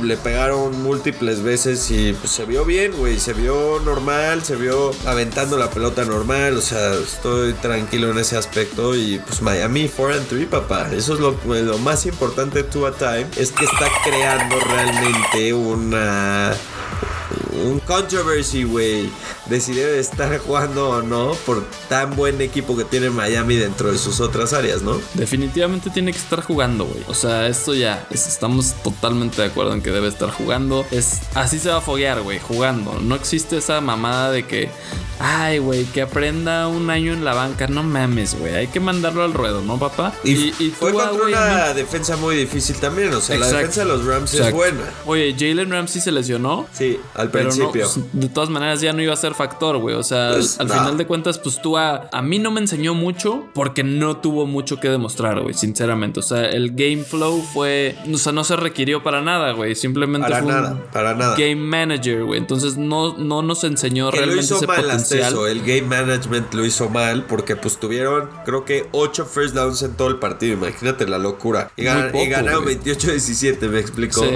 le pegaron múltiples veces y pues se vio bien, güey, se vio normal, se vio aventando la pelota normal, o sea, estoy tranquilo en ese aspecto y pues Miami 4 and 3, papá, eso es lo, lo más importante de Tua Time, es que está creando realmente una un controversy, güey, de si debe estar jugando o no por tan buen equipo que tiene Miami dentro de sus otras áreas, ¿no? Definitivamente tiene que estar jugando, güey. O sea, esto ya, es- estamos totalmente de acuerdo en que debe estar jugando. Es así se va a foguear, güey, jugando. No existe esa mamada de que, ay, güey, que aprenda un año en la banca. No mames, güey. Hay que mandarlo al ruedo, ¿no, papá? Y, fue Tua, contra una defensa muy difícil también, o sea, la Exacto. defensa de los Rams es buena. Oye, Jalen Ramsey se lesionó. Sí, al Pero principio. pues, de todas maneras ya no iba a ser factor, güey. O sea, Pues, al final de cuentas, pues tú a, a mí no me enseñó mucho porque no tuvo mucho que demostrar, güey, sinceramente. O sea, el game flow fue, o sea, no se requirió para nada, güey. Simplemente Para fue un nada, para nada. game manager, güey. Entonces no, no nos enseñó que lo realmente hizo ese mal potencial. el game management lo hizo mal porque pues tuvieron creo que 8 first downs en todo el partido, imagínate la locura. Y, ganaron güey. 28-17, me explicó. Sí.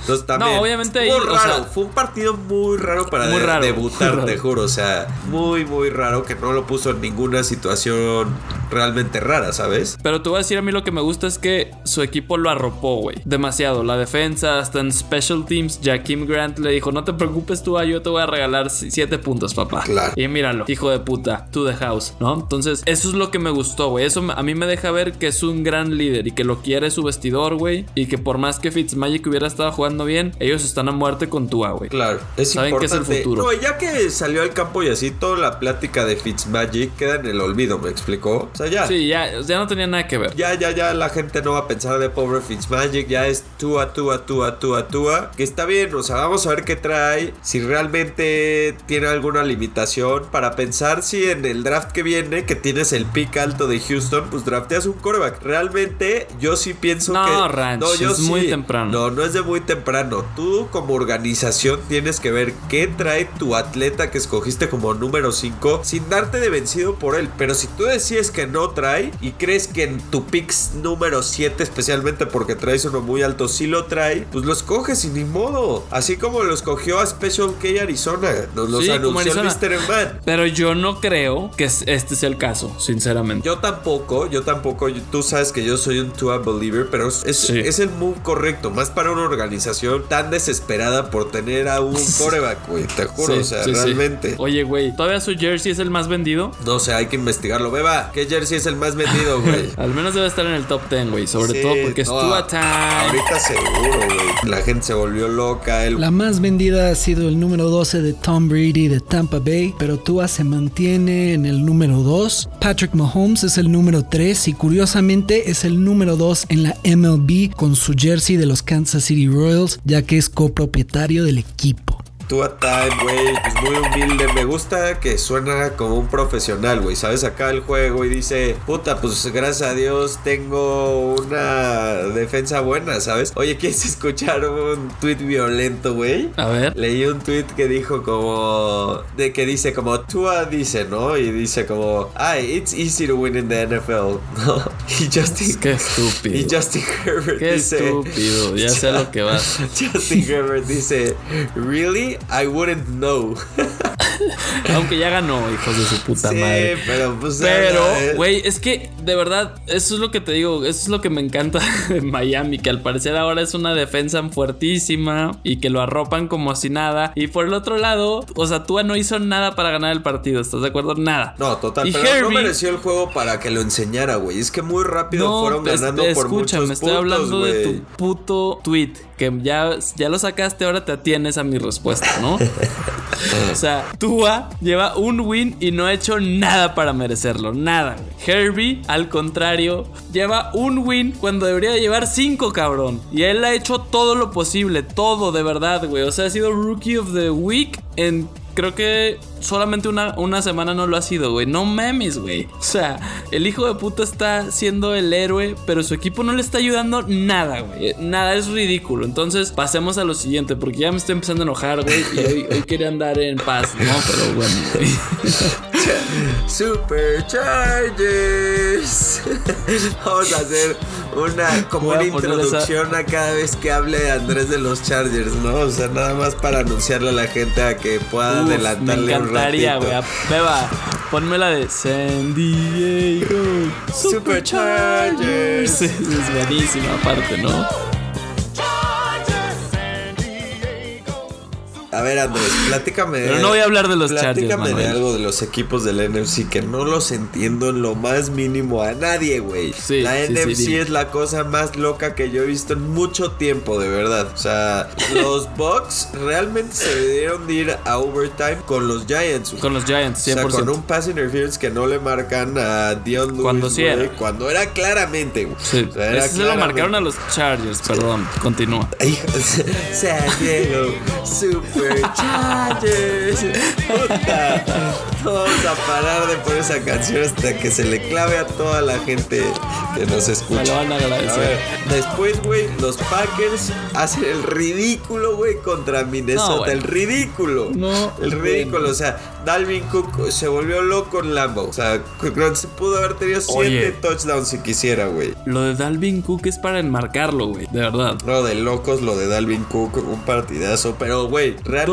Entonces también No, obviamente estuvo ahí, o raro, sea- fue un partido muy raro para Muy de- raro, debutar, muy raro. te juro. O sea, muy, muy raro que no lo puso en ninguna situación realmente rara, ¿sabes? Pero te voy a decir a mí lo que me gusta es que su equipo lo arropó, güey. Demasiado. La defensa, hasta en Special Teams, Jaquim Grant le dijo, no te preocupes tú, yo te voy a regalar 7 puntos, papá. Claro. Y míralo, hijo de puta, to the house, ¿no? Entonces, eso es lo que me gustó, güey. Eso a mí me deja ver que es un gran líder y que lo quiere su vestidor, güey. Y que por más que Fitzmagic hubiera estado jugando bien, ellos están a muerte con Tua, güey. Claro, es Saben que es el importante. futuro. No, ya que salió al campo y así, toda la plática de Fitzmagic queda en el olvido, ¿me explicó? O sea, ya. Sí, ya, ya no tenía nada que ver. Ya, ya, ya la gente no va a pensar de pobre Fitzmagic, ya es Tua, Tua, Tua, Tua, Tua, que está bien, o sea, vamos a ver qué trae, si realmente tiene alguna limitación para pensar si en el draft que viene, que tienes el pick alto de Houston, pues drafteas un quarterback. Realmente yo sí pienso No, que... Ranch, es muy temprano. No, no es de muy temprano. Tú como organización tienes que ver qué trae tu atleta que escogiste como número 5 sin darte de vencido por él. Pero si tú decides que no trae y crees que en tu pick número 7, especialmente porque traes uno muy alto, sí lo trae, pues lo escoges y ni modo. Así como lo escogió a Special K Arizona. Nos los Sí, anunció el. Mr. Man. Pero yo no creo que es- este sea el caso, sinceramente. Yo tampoco, yo tampoco, tú sabes que yo soy un Tua believer, pero es, es- Sí. es el move correcto, más para una organización tan desesperada por tener a un [LAUGHS] coreback, güey, te juro, Sí, o sea, realmente. Oye, güey, ¿todavía su jersey es el más vendido? No sé, hay que investigarlo. Beba, ¿qué jersey es el más vendido, [LAUGHS] güey? Al menos debe estar en el top 10, güey. Sobre Sí, todo porque es no, Tua Time. Ahorita seguro, güey. La gente se volvió loca. El... La más vendida ha sido el número 12 de Tom Brady de Tampa Bay, pero Tua se mantiene en el número 2. Patrick Mahomes es el número 3 y curiosamente es el número 2 en la MLB con su jersey de los Kansas City Royals, ya que es copropietario del equipo. Tua Time, güey, pues muy humilde. Me gusta que suena como un profesional, güey. ¿Sabes? Acá el juego y dice, puta, pues gracias a Dios tengo una defensa buena, ¿sabes? Oye, ¿quieres escuchar un tweet violento, güey? A ver. Leí un tweet que dijo como, de que dice como, Tua dice, ¿no? Y dice como, ay, it's easy to win in the NFL, [LAUGHS] ¿no? Y Justin, Qué estúpido. y Justin Herbert Qué dice, estúpido. Ya sé lo que vas. [LAUGHS] Justin Herbert dice, really? I wouldn't know. [LAUGHS] Aunque ya ganó, hijos de su puta sí, madre. pero pues. Pero, eh, güey, es que de verdad, eso es lo que te digo, eso es lo que me encanta [LAUGHS] de Miami, que al parecer ahora es una defensa fuertísima y que lo arropan como si nada. Y por el otro lado, o sea, Tua no hizo nada para ganar el partido, ¿estás de acuerdo? Nada. No, total, Y pero no mereció el juego para que lo enseñara, güey. Es que muy rápido fueron ganando por escucha, muchos me estoy puntos, hablando de tu puto tweet. Que ya, ya lo sacaste, ahora te atienes a mi respuesta, ¿no? [LAUGHS] o sea, Tua lleva un win y no ha hecho nada para merecerlo. Nada. güey. Herbie, al contrario, lleva un win cuando debería de llevar cinco, cabrón. Y él ha hecho todo lo posible. Todo, de verdad, güey. O sea, ha sido Rookie of the Week en creo que solamente una, una semana no lo ha sido, güey. No mames, güey. O sea, el hijo de puta está siendo el héroe, pero su equipo no le está ayudando nada, güey. Nada, es ridículo. Entonces, pasemos a lo siguiente, porque ya me estoy empezando a enojar, güey. Y hoy, hoy quería andar en paz, ¿no? Pero bueno, güey. [LAUGHS] [LAUGHS] Superchargers. [LAUGHS] Vamos a hacer una como una introducción a cada vez que hable Andrés de los Chargers, ¿no? O sea, nada más para anunciarle a la gente a que pueda Uf, me adelantarle un encantaría, güey. Beba, ponme la de San Diego Superchargers. Sí, [LAUGHS] es buenísima aparte, ¿no? A ver, Andrés, platícame. Pero no voy a hablar de los Chargers, Platícame de algo de los equipos del NFC que no los entiendo en lo más mínimo a nadie, güey. Sí, la sí, sí, NFC dime. es la cosa más loca que yo he visto en mucho tiempo, de verdad. O sea, los [LAUGHS] Bucks realmente se debieron de ir a overtime con los Giants. Con los Giants, 100%. O sea, con un pass interference que no le marcan a Dion Lewis. Cuando sí era. Cuando era claramente, güey. Sí, O sea, era ese se lo marcaron a los Chargers, perdón, continúa. [LAUGHS] San Diego Superchargers. Puta. Vamos a parar de poner esa canción hasta que se le clave a toda la gente que nos Me escucha. lo van a A ver, agradecer. después, güey, los Packers hacen el ridículo, güey, contra Minnesota. No, bueno. El ridículo. No, El ridículo. bueno. O sea, Dalvin Cook se volvió loco en Lambo. O sea, se pudo haber tenido siete Oye. touchdowns si quisiera, güey. Lo de Dalvin Cook es para enmarcarlo, güey, de verdad. No, de locos lo de Dalvin Cook, un partidazo. Pero, güey, realmente.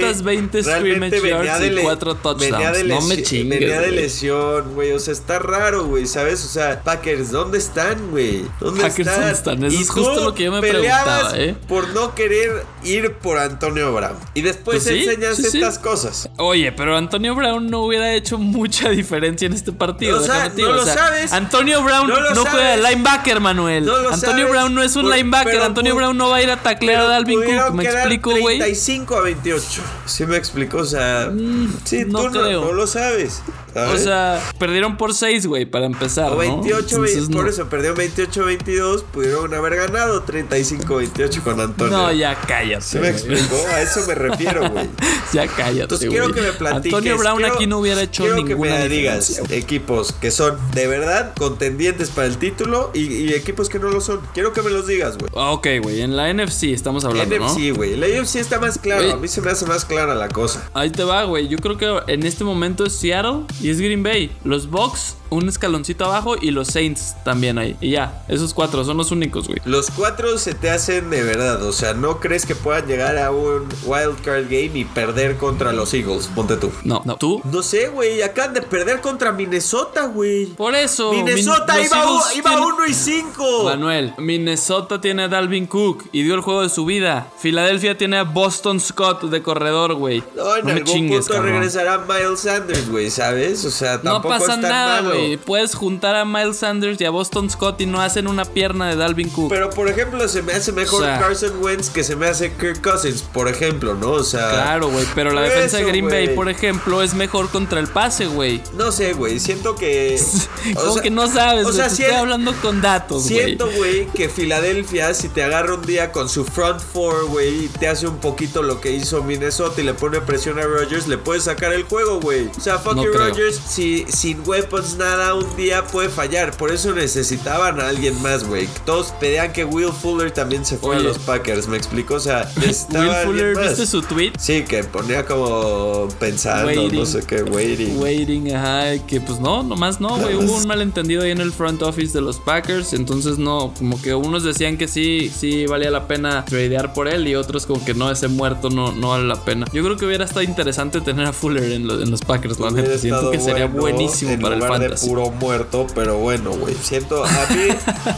220 realmente scrimmage yards de y le- 4 touchdowns. venía de no me chingues. Venía de lesión, güey. O sea, está raro, güey, ¿sabes? O sea, Packers, ¿dónde están, güey? ¿Dónde Packers, están? ¿dónde están? Eso Y es justo lo que yo me preguntaba, ¿eh? Por no querer ir por Antonio Brown. Y después Pues sí, enseñas sí, sí. estas cosas. Oye, pero Antonio Brown no hubiera hecho mucha diferencia en este partido. O sea, no lo o sea, sabes. Antonio Brown No no, juega de linebacker, Manuel. No lo Antonio sabes. Brown no es un Por- linebacker. Antonio Brown no va a ir a taclear a Dalvin Cook. ¿Me explico, güey? 35 a 28. ¿Sí me explico? O sea, sí, no tú creo. no lo sabes. O sea, perdieron por 6, güey, para empezar. O ¿no? 28, Entonces, por no. eso perdió 28-22, pudieron haber ganado 35-28 con Antonio. No, ya cállate. ¿Sí me explicó? A eso me refiero, güey. [LAUGHS] ya cállate. Entonces quiero que me platiques. Antonio Brown quiero- aquí no hubiera hecho quiero ninguna que me digas equipos que son de verdad contendientes para el título y, y equipos que no lo son. Quiero que me los digas, güey. Ah, Ok, güey, en la NFC estamos hablando, ¿no? NFC, güey. La NFC está más claro. Güey. A mí se me hace más clara la cosa. Ahí te va, güey. Yo creo que en este momento es Seattle y es Green Bay. Los Bucks, un escaloncito abajo y los Saints también ahí. Y ya, esos cuatro son los únicos, güey. Los cuatro se te hacen de verdad. O sea, no crees que puedan llegar a un wild card game y perder contra los Eagles. Ponte tú. No, no. ¿Tú? No sé, güey. Acaban de perder contra Minnesota, güey. Por eso. Minnesota Min- iba, iba tienen- 1 y 5. Manuel, Minnesota tiene a Dalvin Cook y dio el juego de su vida. Filadelfia tiene a Boston Scott de corredor, güey. No, en me algún chingues, punto cabrón. regresará Miles Sanders, güey, ¿sabes? O sea, No tampoco pasa es tan nada, malo. Puedes juntar a Miles Sanders y a Boston Scott y no hacen una pierna de Dalvin Cook. Pero por ejemplo, se me hace mejor O sea- Carson Wentz que se me hace Kirk Cousins, por ejemplo, ¿no? O sea, Claro, güey, pero la defensa de Green Bay, por ejemplo, es mejor contra el pase, güey. no sé, güey, siento que [LAUGHS] Como sea- que no sabes, o sea, si estoy hablando con datos, güey. Siento, güey, que Filadelfia, si te agarra un día con su front four, güey, te hace un poquito lo que hizo Minnesota y le pone presión a Rodgers, le puede sacar el juego, güey. O sea, fuck No. Rodgers, si, sin weapons nada, un día puede fallar. Por eso necesitaban a alguien más, güey. Todos pedían que Will Fuller también se fuera a los Packers, ¿me explico? O sea, [LAUGHS] Will Fuller, más. ¿viste su tweet? Sí, que ponía como pensando, Waiting. no sé qué, waiting. Waiting, ajá, que pues no, nomás no, güey. Nada. Hubo un malentendido ahí en el front office de los Packers. Entonces, no, como que unos decían que sí, sí valía la pena tradear por él. Y otros, como que no, ese muerto no, no vale la pena. Yo creo que hubiera estado interesante tener a Fuller en, lo- en los Packers, la neta. Siento que sería buenísimo en para el fantasy. Puro muerto, pero bueno, güey. Siento, a mí,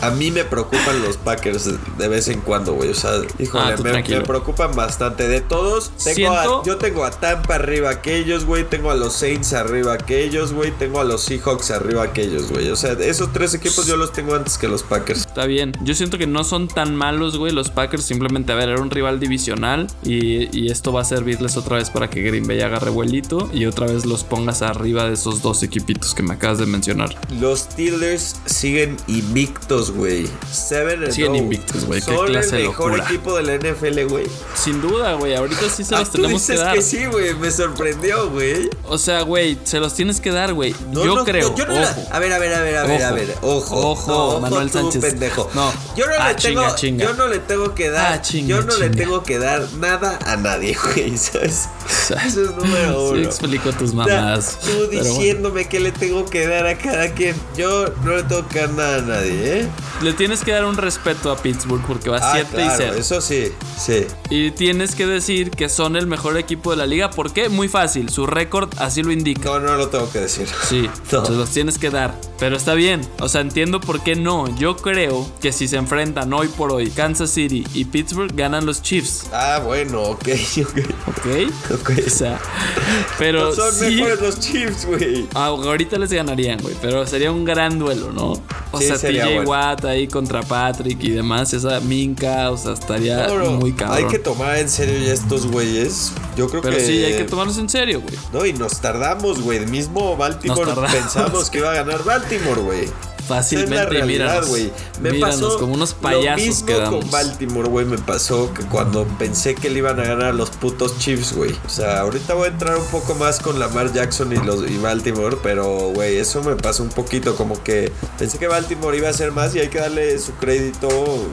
a mí me preocupan los Packers de- vez en cuando, güey. O sea, híjole, Ah, me, preocupan bastante. De todos, tengo a- Siento- yo tengo a Tampa arriba que ellos, güey. Tengo a los Saints arriba que ellos, güey. Tengo a los Seahawks arriba que ellos, güey. O sea, esos tres equipos yo los tengo antes que los Packers. Está bien. Yo siento que no son tan malos, güey. Los Packers simplemente, a ver, era un rival divisional. Y, y esto va a servirles otra vez para que Green Bay haga revuelito. Y otra vez los pongas arriba de esos dos equipitos que me acabas de mencionar. Los Steelers siguen invictos, güey. Siguen oh. invictos, güey. Son clase de el mejor locura. equipo de la NFL, güey. Sin duda, güey. Ahorita sí se Ah, los tú tenemos que dices dar. que sí, güey. Me sorprendió, güey. O sea, güey, se los tienes que dar, güey. No, yo no, creo. no, yo no la- ojo. a ver, a ver, a ver, a ver, a Ojo. ver. Ojo. Ojo, ojo Manuel tú, Sánchez. pendejo. No. Yo no Ah, le tengo, chinga, chinga. yo no le tengo que dar, Ah, chinga, yo no le tengo que dar nada a nadie, güey. ¿sabes? [LAUGHS] Eso es número Sí uno. explico tus mamadas. tú pero bueno. diciéndome que le tengo que dar a cada quien. Yo no le tengo que dar nada a nadie, ¿eh? Le tienes que dar un respeto a Pittsburgh porque va Ah, 7 y claro, 0. eso sí, sí. Y tienes que decir que son el mejor equipo de la liga. ¿Por qué? Muy fácil. Su récord así lo indica. No, no lo tengo que decir. [LAUGHS] Sí, No. se los tienes que dar. Pero está bien. O sea, entiendo por qué no. Yo creo que si se enfrentan hoy por hoy Kansas City y Pittsburgh, ganan los Chiefs. Ah, bueno, ok, [LAUGHS] ok. ¿Ok? Ok. O sea, pero No son sí. mejores los Chiefs, güey. Ah, ahorita les güey. Pero sería un gran duelo, ¿no? O Sí, sea, TJ bueno. Watt ahí contra Patrick y demás. Esa Minka, o sea, estaría muy cabrón. Hay que tomar en serio ya estos güeyes. Yo creo pero que. sí, hay que tomarlos en serio, güey. No, y nos tardamos, güey. Mismo Baltimore pensamos que iba a ganar Baltimore, güey. Fácilmente, es la realidad, güey. Me Míranos, pasó como unos lo payasos mismo quedamos. con Baltimore, güey. Me pasó que cuando pensé que le iban a ganar a los putos Chiefs, güey. O sea, ahorita voy a entrar un poco más con Lamar Jackson y los y Baltimore, pero güey, eso me pasó un poquito como que pensé que Baltimore iba a hacer más y hay que darle su crédito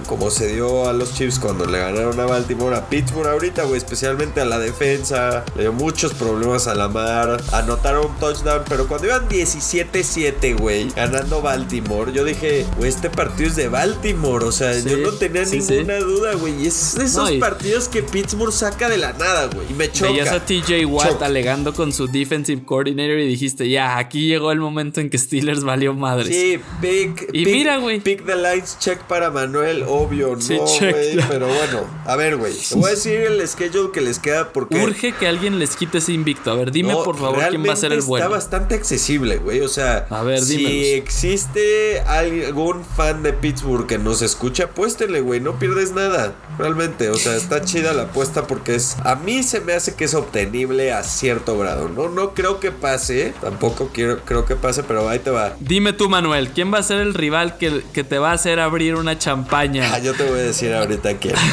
como se dio a los Chiefs cuando le ganaron a Baltimore, a Pittsburgh ahorita, güey, especialmente a la defensa. Le dio muchos problemas a Lamar, anotaron un touchdown, pero cuando iban 17-7, güey, ganando Baltimore Baltimore, yo dije, güey, este partido es de Baltimore. O sea, Sí, yo no tenía sí, ninguna duda, güey. Y es de esos No, partidos que Pittsburgh saca de la nada, güey. Y me choca. Veías a TJ Watt Choca. alegando con su defensive coordinator y dijiste, ya, aquí llegó el momento en que Steelers valió madres. Sí, pick. Y pick- mira, güey. Pick the lines, check para Manuel, obvio, Sí, no, check, güey. Pero bueno, a ver, güey. Te voy a decir el schedule que les queda porque. Urge que alguien les quite ese invicto. A ver, dime No, por favor quién va a ser el bueno. Está bastante accesible, güey. O sea, A ver, si existe algún fan de Pittsburgh que nos escucha, apuéstele, güey. No pierdes nada. Realmente, o sea, está chida la apuesta porque es. A mí se me hace que es obtenible a cierto grado. No, no creo que pase. Tampoco quiero, creo que pase, pero ahí te va. Dime tú, Manuel, ¿quién va a ser el rival que, que te va a hacer abrir una champaña? Ah, yo te voy a decir ahorita quién. [LAUGHS]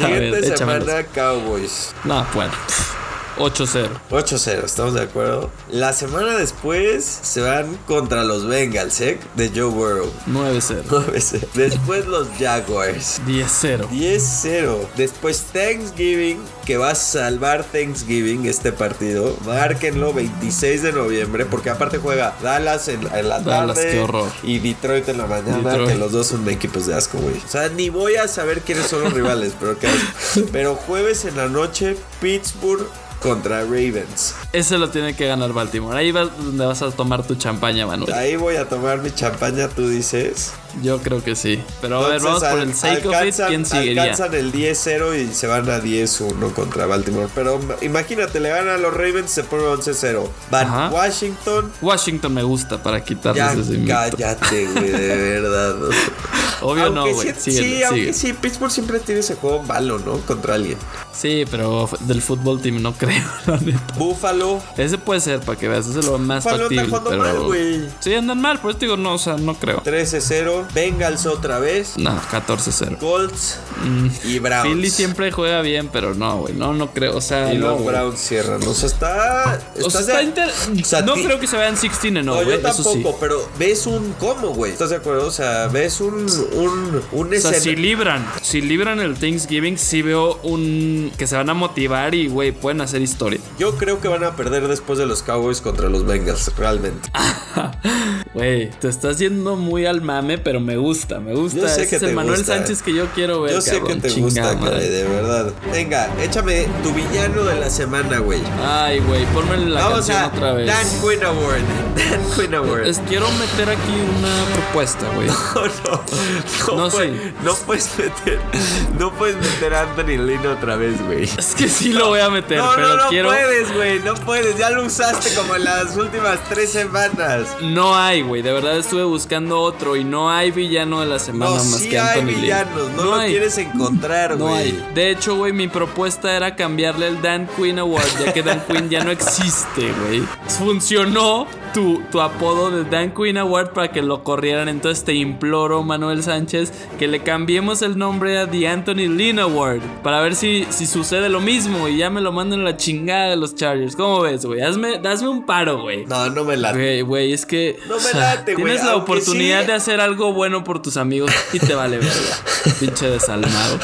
Ver, Siguiente échamelos. semana, Cowboys. No, bueno. 8-0. 8-0, ¿estamos de acuerdo? La semana después se van contra los Bengals, ¿eh? De Joe Burrow. 9-0. 9-0. Después los Jaguars. 10-0. 10-0. Después Thanksgiving, que va a salvar Thanksgiving este partido. Márquenlo 26 de noviembre, porque aparte juega Dallas en, en la tarde. Dallas, qué horror. Y Detroit en la mañana, Detroit. que los dos son equipos de asco, güey. O sea, ni voy a saber quiénes son los rivales, pero. [LAUGHS] Pero jueves en la noche, Pittsburgh contra Ravens. Ese lo tiene que ganar Baltimore. Ahí vas donde vas a tomar tu champaña, Manuel. Ahí voy a tomar mi champaña, tú dices. Yo creo que sí. Pero a ver, Entonces, vamos por al- el sake of it. ¿Quién seguiría? Alcanzan el 10-0 y se van a 10-1 contra Baltimore. Pero imagínate, le ganan a los Ravens, se pone 11-0. Van Ajá. Washington. Washington me gusta para quitarles Ya ese invicto. cállate, güey, de [LAUGHS] verdad. Obvio no, Aunque güey. sí, Síguele, sí, aunque sí, Pittsburgh siempre tiene ese juego malo, ¿no? Contra alguien. Sí, pero del fútbol team no [LAUGHS] creo, la neta. Buffalo. Ese puede ser para que veas, ese es lo más Buffalo factible. jugando Pero... mal, güey. Sí, andan mal, por eso digo, no, o sea, no creo. 13-0. Bengals otra vez. No, 14-0. Colts Mm. y Browns. Philly siempre juega bien, pero no, güey. No, no creo. O sea, Y no, los. Browns cierran. O sea, está. O sea, estás está de- inter- o sea, No creo que se vean 16 no, No, yo sí. tampoco, pero ves un cómo, güey. ¿Estás de acuerdo? O sea, ves un un un O sea, si libran, si libran el Thanksgiving, sí veo un que se van a motivar y, güey, pueden hacer historia. Yo creo que van a perder después de los Cowboys contra los Bengals, realmente. [LAUGHS] Güey, te estás yendo muy al mame, pero me gusta, me gusta. Yo sé Ese que es el te Manuel gusta. Sánchez que yo quiero ver. Yo sé que cabrón. te Chingada gusta, caray, de verdad. Venga, échame tu villano de la semana, güey. Ay, güey, ponme la Vamos canción a otra vez. Dan Quinn Award. Dan Quinn Award. Es- quiero meter aquí una propuesta, güey. [LAUGHS] No, no, no, No, puede- sí. no puedes meter, no puedes meter a Anthony Lino otra vez, güey. Es que sí lo voy a meter, No, pero no, no quiero. puedes, güey, no puedes. Ya lo usaste como en las últimas tres semanas. No hay, güey. De verdad estuve buscando otro y no hay villano de la semana No, más sí que hay Anthony Lynn. villanos, no, lo hay. quieres encontrar, No güey. hay. De hecho, güey, mi propuesta era cambiarle el Dan Quinn Award, ya que Dan Quinn ya no existe, güey. Funcionó tu, tu apodo de Dan Quinn Award para que lo corrieran. Entonces te imploro, Manuel Sánchez, que le cambiemos el nombre a The Anthony Lynn Award. Para ver si, si sucede lo mismo y ya me lo mandan la chingada de los Chargers. ¿Cómo ves, güey? Hazme, hazme un paro, güey. No, no me late. Güey, es que. No me late, güey, Tienes la oportunidad sí- de hacer algo bueno por tus amigos y te vale verga. [LAUGHS] Pinche desalmado.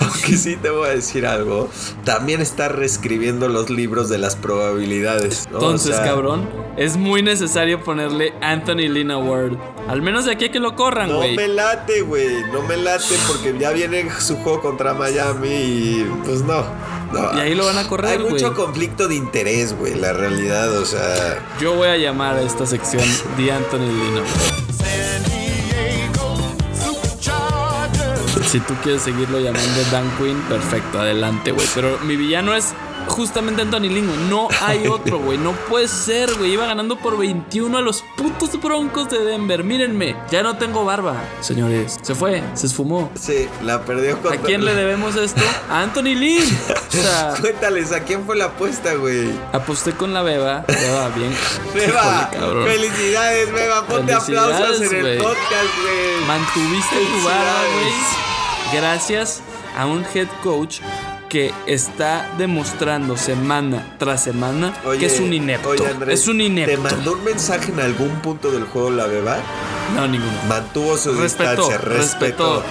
Aunque sí te voy a decir algo. También está reescribiendo los libros de las probabilidades. ¿no? Entonces, O sea, cabrón, es muy necesario ponerle Anthony Lynn Award. Al menos de aquí a que lo corran, No güey. me late, güey. No me late porque ya viene su juego contra Miami y pues no. no. Y ahí lo van a Hay correr, güey. mucho conflicto de interés, güey. La realidad, o sea. Yo voy a llamar a esta sección The Anthony Lynn Si tú quieres seguirlo llamando Dan Quinn, perfecto, adelante, güey. Pero mi villano es justamente Anthony Lynn, güey. No hay otro, güey. No puede ser, güey. Iba ganando por 21 a los putos broncos de Denver. Mírenme, ya no tengo barba, señores. Se fue, se esfumó. Sí, la perdió ¿A contra. quién le [LAUGHS] debemos esto? A Anthony Lynn. O sea, Cuéntales, ¿a quién fue la apuesta, güey? aposté con la beba. Beba, bien. [LAUGHS] Beba, Híjole, felicidades, Beba. Ponte Felicidades, aplausos en el podcast, güey. Mantuviste tu barba, Felicidades. güey. Gracias a un head coach que está demostrando semana tras semana Oye, que es un inepto. oye, Andrés, es un inepto. ¿Te mandó un mensaje en algún punto del juego la beba? No, ninguno. Mantuvo su Respetó, distancia, respetó.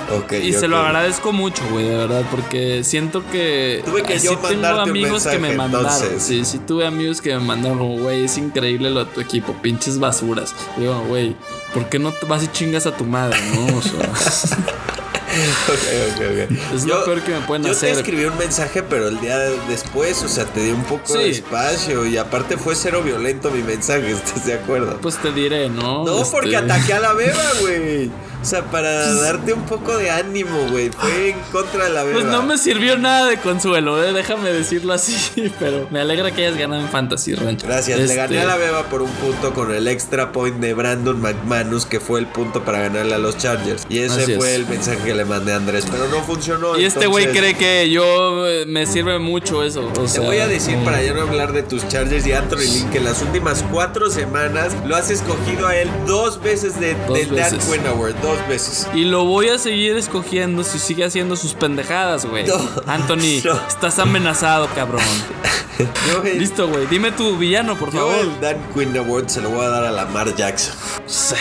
y se lo agradezco mucho, güey, de verdad, porque siento que. Tuve que sí yo tengo amigos que me mandaron. entonces. Sí, sí, tuve amigos que me mandaron, güey, es increíble lo de tu equipo, pinches basuras. Digo, güey, ¿por qué no te vas y chingas a tu madre, no? O sea, [LAUGHS] [LAUGHS] Ok, ok, ok. Es lo peor que me pueden yo hacer. te escribí un mensaje, pero el día después, o sea, te di un poco de Sí. espacio y aparte fue cero violento mi mensaje, [LAUGHS] ¿estás de acuerdo? pues te diré, ¿no? no, Este, porque ataqué a la [LAUGHS] beba, güey. O sea, para darte un poco de ánimo, güey. Fue en contra de la beba. Pues no me sirvió nada de consuelo, ¿eh? déjame decirlo así, [LAUGHS] pero me alegra que hayas ganado en Fantasy Rancho. Gracias, le Este, gané a la beba por un punto con el extra point de Brandon McManus, que fue el punto para ganarle a los Chargers. Y ese Así fue es. el mensaje que le mandé a Andrés, pero no funcionó. Y este güey cree que yo eh, me sirve mucho eso. O Te voy a decir para ya no hablar de tus Chargers y Anthony Lynn que en las últimas cuatro semanas lo has escogido a él dos veces de, Dos del Dan veces. Quinn Award, dos veces. Y lo voy a seguir escogiendo si sigue haciendo sus pendejadas, güey. No. Anthony, No. estás amenazado, cabrón. [LAUGHS] Yo, el, Listo, güey. Dime tu villano, por yo favor. el Dan Quinn Award se lo voy a dar a Lamar Jackson. O sea,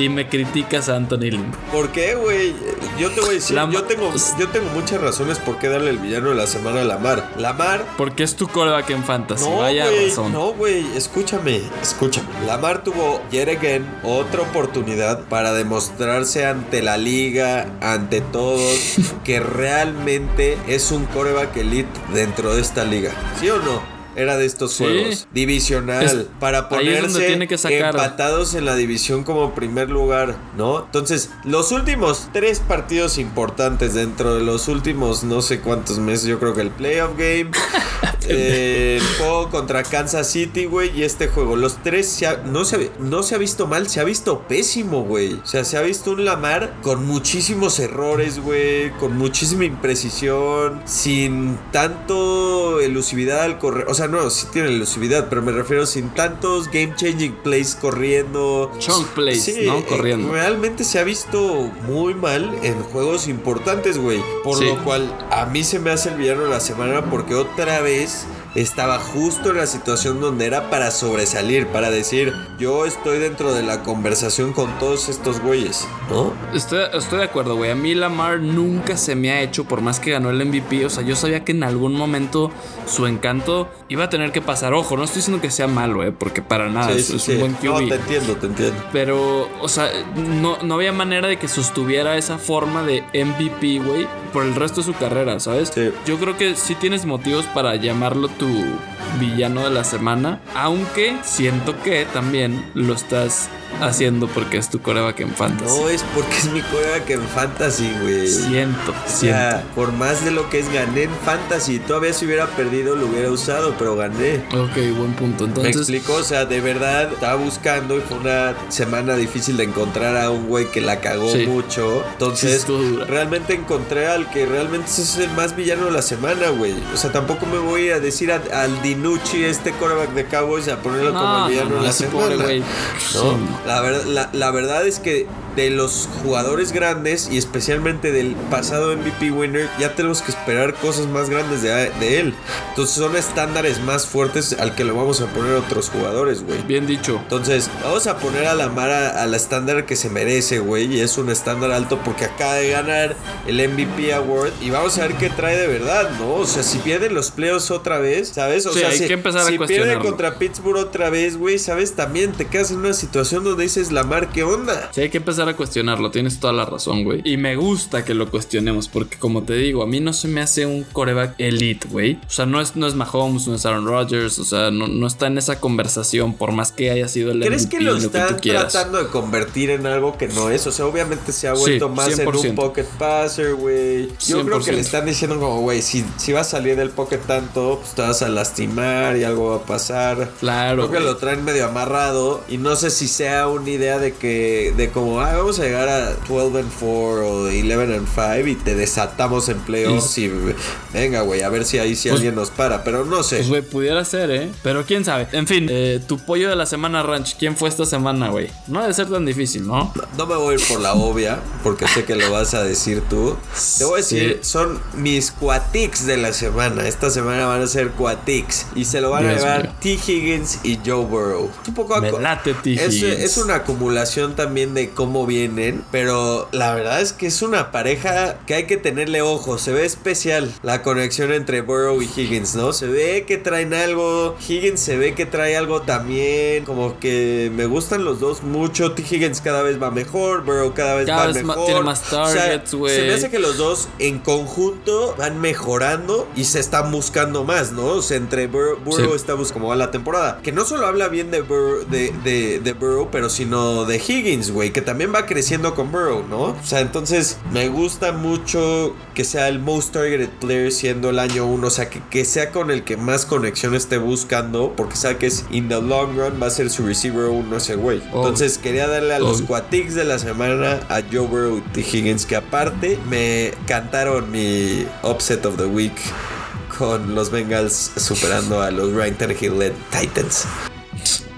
Y me criticas a Anthony. ¿Por qué, güey? Yo te voy a decir, yo, tengo, yo tengo muchas razones por qué darle el villano de la semana a Lamar. Lamar Porque es tu coreback en fantasy. No, Vaya güey, razón. no, güey, escúchame, escúchame. Lamar tuvo yet again otra oportunidad para demostrarse ante la liga, ante todos, [LAUGHS] que realmente es un coreback elite dentro de esta liga. ¿Sí o no? Era de estos Sí. juegos. Divisional. Es- para ponerse tiene que sacar. empatados en la división como primer lugar, ¿no? Entonces, los últimos tres partidos importantes dentro de los últimos no sé cuántos meses, yo creo que el playoff game, [LAUGHS] eh, el juego contra Kansas City, güey, y este juego, los tres se ha- no, se, ha- no se ha visto mal, se ha visto pésimo, güey. O sea, se ha visto un Lamar con muchísimos errores, güey, con muchísima imprecisión, sin tanto elusividad al correr. O sea, no, sí tiene elusividad, pero me refiero sin tantos game changing plays corriendo. Chunk plays, Sí, ¿no? eh, Corriendo. realmente se ha visto muy mal en juegos importantes, güey. Por Sí. lo cual a mí se me hace el villano de la semana porque otra vez estaba justo en la situación donde era para sobresalir, para decir, yo estoy dentro de la conversación con todos estos güeyes, ¿no? Estoy, estoy de acuerdo, güey. A mí Lamar nunca se me ha hecho, por más que ganó el MVP. O sea, yo sabía que en algún momento su encanto iba a tener que pasar. Ojo, no estoy diciendo que sea malo, eh, porque para nada, Sí, es, sí, es sí. un buen No, QB. te entiendo, te entiendo. Pero, o sea, no, no había manera de que sostuviera esa forma de MVP, güey, por el resto de su carrera, ¿sabes? Sí. Yo creo que sí tienes motivos para llamarlo tu villano de la semana, aunque siento que también lo estás haciendo porque es tu coreback en fantasy. No es porque es mi coreback en fantasy, güey. Siento, O siento. sea, por más de lo que es gané en fantasy, todavía si hubiera perdido lo hubiera usado, pero gané. Ok, buen punto. Me Entonces, explico, o sea, de verdad estaba buscando y fue una semana difícil de encontrar a un güey que la cagó Sí. mucho. Entonces, realmente encontré al que realmente es el más villano de la semana, güey. O sea, tampoco me voy a decir a- al Dinucci, este quarterback de Cowboys, a ponerlo como el villano no, de la semana. pobre güey. ¿no? Sí, no. La, ver- la, la verdad es que de los jugadores grandes y especialmente del pasado MVP winner, ya tenemos que esperar cosas más grandes de, de él. Entonces son estándares más fuertes al que le vamos a poner a otros jugadores, güey. Bien dicho. Entonces, vamos a poner a la Mara al estándar que se merece, güey. Y es un estándar alto porque acaba de ganar el MVP Award. Y vamos a ver qué trae de verdad, ¿no? O sea, si pierden los playoffs otra vez, ¿sabes? O Sí, sea, hay si, que empezar a si pierde contra Pittsburgh otra vez, güey, ¿sabes? También te quedas en una situación donde dices, Lamar, ¿qué onda? Sí, hay que empezar a cuestionarlo, tienes toda la razón, güey. Y me gusta que lo cuestionemos, porque como te digo, a mí no se me hace un coreback elite, güey. O sea, no es, no es Mahomes, no es Aaron Rodgers, o sea, no, no está en esa conversación, por más que haya sido el ¿Crees MVP, que lo que están tratando de convertir en algo que no es? O sea, obviamente se ha Sí, vuelto más en un 100%. pocket passer, güey. Yo creo que 100%. le están diciendo como, güey, si, si vas a salir del pocket tanto, pues te vas a lastimar y algo va a pasar. Claro. Creo que lo traen medio amarrado y no sé si sea una idea de que, de como, ah, vamos a llegar a 12 and 4 o 11 and 5 y te desatamos en playoffs y, venga, güey, a ver si ahí sí Pues- alguien nos para, pero no sé. Pues, güey, pudiera ser, ¿eh? Pero quién sabe. En fin, eh, tu pollo de la semana, Ranch. ¿Quién fue esta semana, güey? No debe ser tan difícil, ¿no? No me voy a ir por la obvia, porque sé que lo vas a decir tú. Te voy a decir, Sí. son mis cuatics de la semana. Esta semana van a ser cuatics. Y se lo van a Dios llevar mío. T. Higgins y Joe Burrow. Un poco Me late T. Higgins. Es una acumulación también de cómo vienen. Pero la verdad es que es una pareja que hay que tenerle ojo. Se ve especial la conexión entre Burrow y Higgins, ¿no? Se ve que traen algo. Higgins se ve que trae algo también. Como que me gustan los dos mucho. T. Higgins cada vez va mejor. Burrow cada vez Cada va vez mejor. tiene más O sea, targets, güey. se me hace que los dos en conjunto van mejorando y se están buscando más, ¿no? O sea, entre Bur- Burrow Sí. está buscando cómo va la temporada. Que no solo habla bien de, Burrow, de, de, de Burrow, pero sino de Higgins, güey, que también va creciendo con Burrow, ¿no? O sea, entonces me gusta mucho que sea el most targeted player siendo el año uno, o sea, que, que sea con el que más conexión esté buscando, porque sabe que es in the long run va a ser su receiver uno ese güey. Oh. Entonces quería darle a los Obvio. Quatics de la semana a Joe Burrow y. Higgins, que aparte me cantaron mi upset of the week con los Bengals superando a los Ryan Tannehill-led Titans.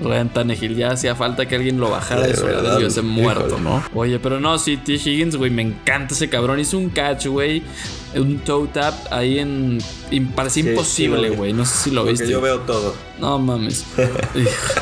Ryan Tannehill, ya hacía falta que alguien lo bajara de su verdad, ladrillo ese muerto. ¿no? Oye, pero no, sí, T. Higgins, güey, me encanta ese cabrón. Hizo un catch, güey. Un toe tap ahí en. Parecía Sí, imposible, sí, güey. No sé si lo Porque viste. yo veo todo. No mames. [LAUGHS]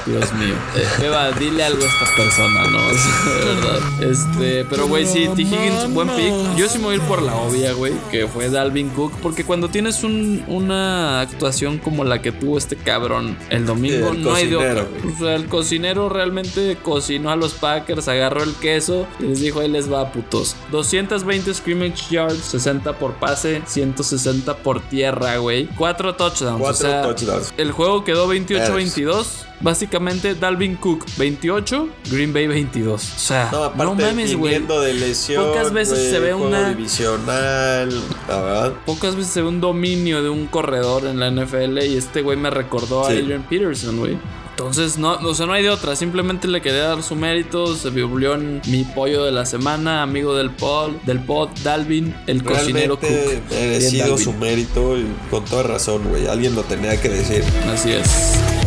Dios mío. Eh, Eva, dile algo a esta persona, ¿no? O [LAUGHS] sea, de verdad. Este, pero güey, sí, T. Higgins, buen pick. Yo sí me voy a ir por la obvia, güey, que fue Dalvin Cook. Porque cuando tienes un- una actuación como la que tuvo este cabrón el domingo, el no hay de otra. O sea, el cocinero realmente cocinó a los Packers, agarró el queso y les dijo, ahí les va, putos. 220 scrimmage yards, 60 por pase, 160 por tierra, güey. Cuatro touchdowns. Cuatro o sea, touchdowns. el juego quedó 28-22. Bears. Básicamente, Dalvin Cook 28, Green Bay 22. O sea, No, no, aparte mames, güey. viniendo de lesión. Pocas veces se ve una- divisional, la verdad. Pocas veces se ve un dominio de un corredor en la NFL y este güey me recordó Sí. a Adrian Peterson, güey. Entonces, no, o sea, no hay de otra. Simplemente le quería dar su mérito. Se volvió en mi pollo de la semana, amigo del pod, del pod, Dalvin, el cocinero Cook. Realmente merecido su mérito y con toda razón, güey. Alguien lo tenía que decir. Así es.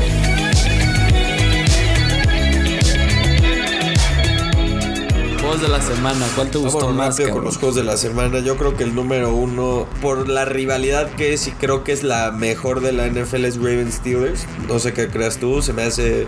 De la semana, ¿cuál te gustó Vámonos más, rápido con los juegos de la semana. Yo creo que el número uno, por la rivalidad que es y creo que es la mejor de la NFL, es Ravens Steelers. No sé qué creas tú, se me hace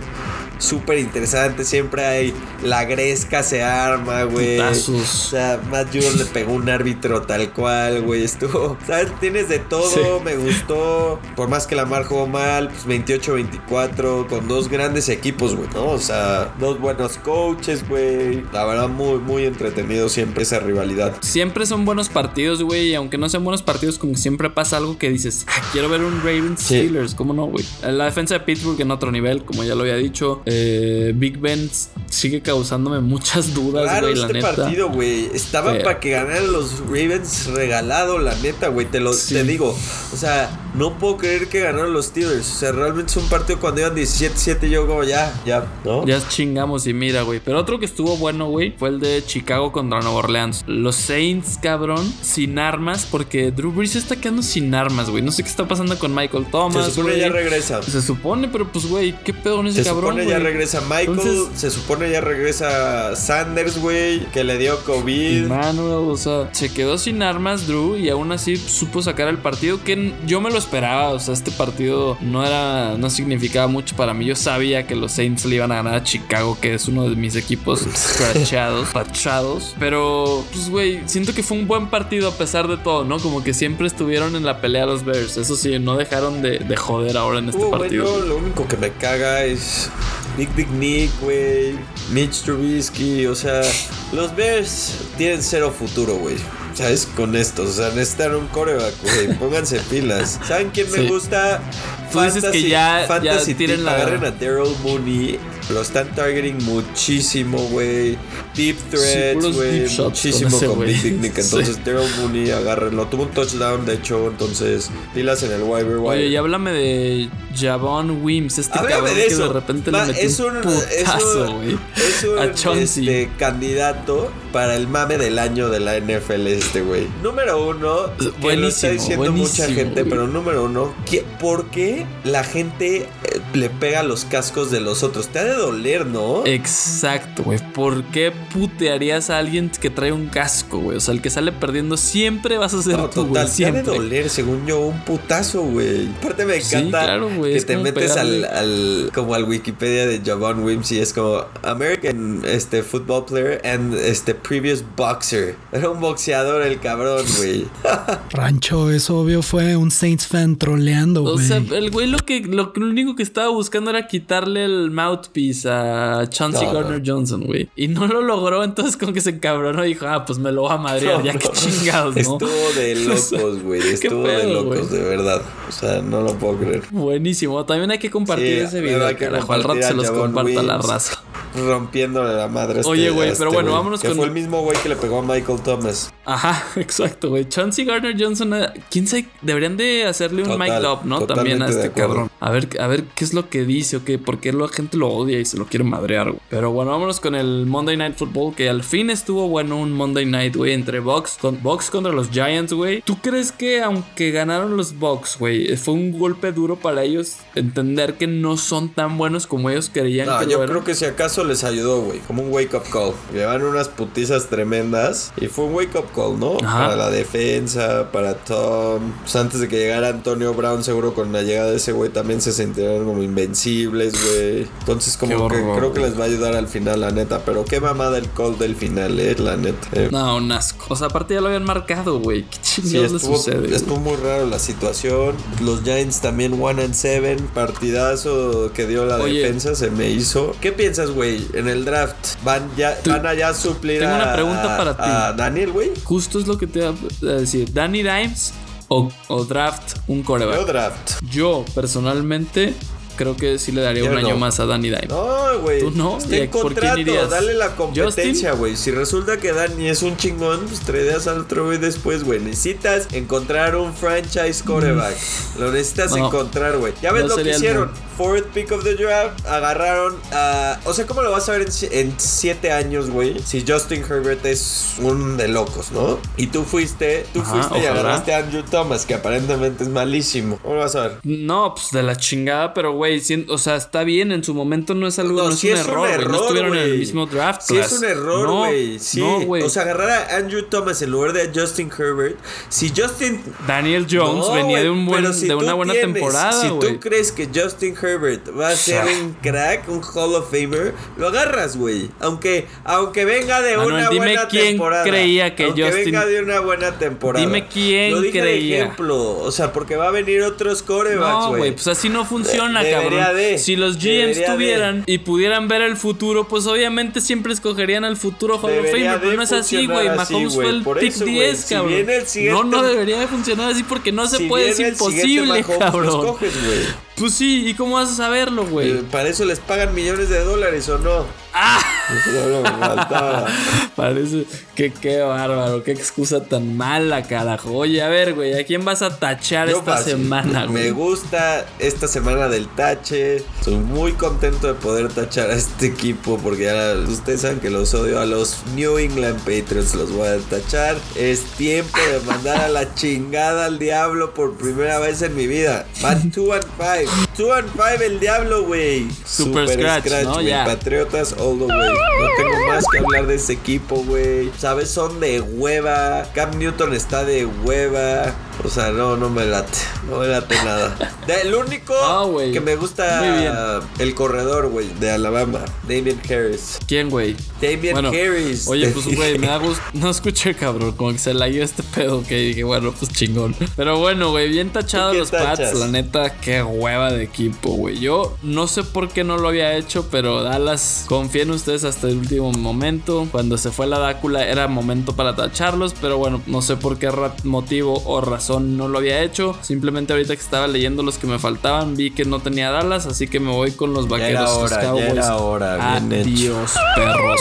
súper interesante. Siempre hay la gresca se arma, güey. O sea, Matt le pegó un árbitro tal cual, güey. Estuvo, [LAUGHS] ¿sabes? Tienes de todo, Sí. me gustó. Por más que Lamar jugó mal, pues 28-24, con dos grandes equipos, güey, ¿no? O sea, dos buenos coaches, güey. La verdad, muy, muy entretenido siempre esa rivalidad. Siempre son buenos partidos, güey. Y aunque no sean buenos partidos, como que siempre pasa algo que dices, "Ah, quiero ver un Ravens Sí. Steelers. ¿Cómo no, güey? La defensa de Pittsburgh en otro nivel, como ya lo había dicho. Eh, Big Ben sigue causándome muchas dudas, Claro, güey, la este neta. partido, güey, estaba Feo. para que ganaran los Ravens regalado, la neta, güey, te lo Sí. te digo. O sea, no puedo creer que ganaron los Steelers. O sea, realmente es un partido cuando iban 17-7 yo como ya, ya, ¿no? Ya chingamos y mira, güey. Pero otro que estuvo bueno, güey, fue el de Chicago contra Nueva Orleans. Los Saints, cabrón, sin armas, porque Drew Brees está quedando sin armas, güey. No sé qué está pasando con Michael Thomas. Se supone güey. ya regresa. Se supone, pero pues, güey, ¿qué pedo con ese Se cabrón? supone ya regresa Michael, Entonces- se supone ya regresa Sanders, güey, que le dio COVID. Manuel, o sea, se quedó sin armas Drew y aún así supo sacar el partido que yo me lo esperaba, o sea, este partido no era no significaba mucho para mí. Yo sabía que los Saints le iban a ganar a Chicago, que es uno de mis equipos [LAUGHS] scratchados, pachados, pero pues güey, siento que fue un buen partido a pesar de todo, ¿no? Como que siempre estuvieron en la pelea los Bears. Eso sí, no dejaron de, de joder ahora en este Uh, partido. bueno, lo único que me caga es Nick Dick Nick, güey, Mitch Trubisky, o sea, los Bears tienen cero futuro, güey. ¿Sabes? Con estos, o sea, necesitan un coreback, güey. [LAUGHS] Pónganse pilas. ¿Saben quién me Sí. gusta? Tú dices que ya- ya fantasy tip, la- Agarren a Daryl Mooney Lo están targeting muchísimo, güey. Deep threats, güey. muchísimo con. Big Dick Nick. [LAUGHS] Entonces, Sí. Daryl Mooney, agárrenlo. Tuvo un touchdown, de hecho. Entonces, pilas en el waiver wire. Oye, y háblame de Javon Wims, este Háblame cabrón de que de repente Va, le metió es un, un, putazo, es un, güey. es un, A Chauncey. este, candidato para el mame del año de la NFL este güey. Número uno, que lo está Buenísimo, diciendo mucha buenísimo, gente, güey. pero número uno, ¿qué- ¿por qué la gente eh, le pega los cascos de los otros? Te ha de doler, ¿no? Exacto, güey. ¿Por qué putearías a alguien que trae un casco, güey? O sea, el que sale perdiendo siempre vas a ser No, tú, güey. total, te ha de Siempre. doler, según yo, un putazo, güey. Aparte me Sí, encanta claro, güey, que te metes al, al- como al Wikipedia de Javon Wims y es como American este football player and este previous boxer. Era un boxeador el cabrón, güey. [LAUGHS] Rancho, es obvio, fue un Saints fan troleando, O güey. sea, el güey lo que lo, único que estaba buscando era quitarle el mouthpiece a Chauncey No, Gardner Johnson, güey. Y no lo logró, entonces como que se encabronó y dijo, ah, pues me lo voy a madrear, ya que chingados, ¿no? Estuvo de [LAUGHS] locos, güey. ¿Qué Estuvo de locos, de verdad. O sea, no lo puedo creer. Buenísimo. También hay que compartir Sí, ese video, que carajo. Al rato se los Javon comparto a la raza. Rompiéndole la madre a este, Oye, güey, pero este bueno, vámonos con- fue el mismo güey que le pegó a Michael Thomas. Ajá, [LAUGHS] exacto, güey. Chauncey Gardner Johnson, eh, quién sabe, deberían de hacerle un Total, mic up, ¿no? También a este cabrón. A ver, a ver qué es lo que dice o qué, por qué la gente lo odia y se lo quiere madrear, güey. Pero bueno, vámonos con el Monday Night Football, que al fin estuvo bueno un Monday Night, güey, entre Bucks, con, Bucks contra los Giants, güey. ¿Tú crees que aunque ganaron los Bucks, güey, fue un golpe duro para ellos entender que no son tan buenos como ellos creían No, que yo lo eran? creo que si acaso les ayudó, güey. Como un wake up call. Llevan unas putizas tremendas. Y fue un wake up call, ¿no? Ajá. Para la defensa, para Tom. Pues antes de que llegara Antonio Brown, seguro con la llegada de ese güey también se sentirán como invencibles, güey. Entonces, como que creo que les va a ayudar al final, la neta. Pero qué mamada el call del final, eh, la neta. Eh, No, un asco. O sea, aparte ya lo habían marcado, güey. ¿Qué Sí, chingados le estuvo, sucede? estuvo muy raro la situación. Los Giants también 1 and 7. Partidazo que dio la Oye. defensa se me hizo. ¿Qué piensas, güey? En el draft, ¿van, ya, Tú- van allá a suplir Tengo una pregunta para ti. a Daniel, güey? Justo es lo que te iba a decir. Danny Dimes o, o draft un Yo coreback. draft. Yo, personalmente, creo que sí le daría Yo un año más a Danny Dimes. No, güey. ¿Tú no? Está ¿Y en contrato. irías? Dale la competencia, güey. Si resulta que Dani es un chingón, pues traerías al otro güey después, güey. Necesitas encontrar un franchise quarterback. Lo necesitas Mm. No. encontrar, güey. Ya ves No lo que hicieron. Fourth pick of the draft. Agarraron a. O sea, ¿cómo lo vas a ver en, si- en siete años, güey? Si Justin Herbert es un de locos, ¿no? Y tú fuiste. Tú Ajá, fuiste y agarraste a Andrew Thomas, que aparentemente es malísimo. ¿Cómo lo vas a ver? No, pues de la chingada, pero güey, o sea, está bien, en su momento no es algo, no, es sí un error. No estuvieron en el mismo draft. Sí, class. es un error, No, güey. Sí. No, güey. o sea, agarrar a Andrew Thomas en lugar de a Justin Herbert. Si Justin. Daniel Jones No, venía de, un buen, si de una buena tienes- temporada, Si güey. tú crees que Justin Herbert va a ser un crack, un Hall of Famer, lo agarras, güey. Aunque, aunque venga de Manuel, una dime buena quién temporada. creía que aunque Justin- venga de una buena temporada. Dime quién lo dije creía. De ejemplo. O sea, porque va a venir otros corebacks, No, güey. güey, pues así no funciona, De- cabrón. de, si los GMs de. tuvieran y pudieran ver el futuro, pues obviamente siempre escogerían al futuro Hall of Famer, pero no es así, güey. Mahomes güey. fue el Por pick eso, güey, 10, si cabrón. viene el siguiente- No, no debería de funcionar así porque no se Si puede, es imposible, cabrón. escoges, güey. Pues sí, ¿y cómo vas a saberlo, güey? Eh, Para eso les pagan millones de dólares o no. ¡Ah! Solo me faltaba. [LAUGHS] Parece que qué bárbaro, qué excusa tan mala, carajo. Oye, a ver, güey, ¿a quién vas a tachar Yo esta semana, Me güey? gusta esta semana del tache. Estoy muy contento de poder tachar a este equipo porque ya ustedes saben que los odio a los New England Patriots. Los voy a tachar. Es tiempo de mandar a la [LAUGHS] chingada al diablo por primera vez en mi vida. Van [LAUGHS] 2 and 5. 2 and 5 el diablo, güey. Super scratch, ¿no? güey. Ya. Patriotas all the way. No tengo más que hablar de ese equipo, güey. ¿Sabes? Son de hueva. Cam Newton está de hueva. O sea, no, no me late. No me late nada. De- el único Ah, que me gusta el corredor, güey, de Alabama. Damien Harris. ¿Quién, güey? Damien Bueno, Harris. Oye, pues, güey, me da gusto. No escuché, cabrón. Como que se la dio este pedo que dije, bueno, pues chingón. Pero bueno, güey, bien tachado ¿Tú qué los Pats. tachas? La neta, qué hueva de equipo, güey. Yo no sé por qué no lo había hecho, pero Dallas, confié en ustedes hasta el último momento. Cuando se fue la Dácula era momento para tacharlos, pero bueno, no sé por qué motivo o razón no lo había hecho. Simplemente ahorita que estaba leyendo los que me faltaban, vi que no tenía Dallas, así que me voy con los era vaqueros. los hora, ya era hora, bien hecho. Adiós, perros.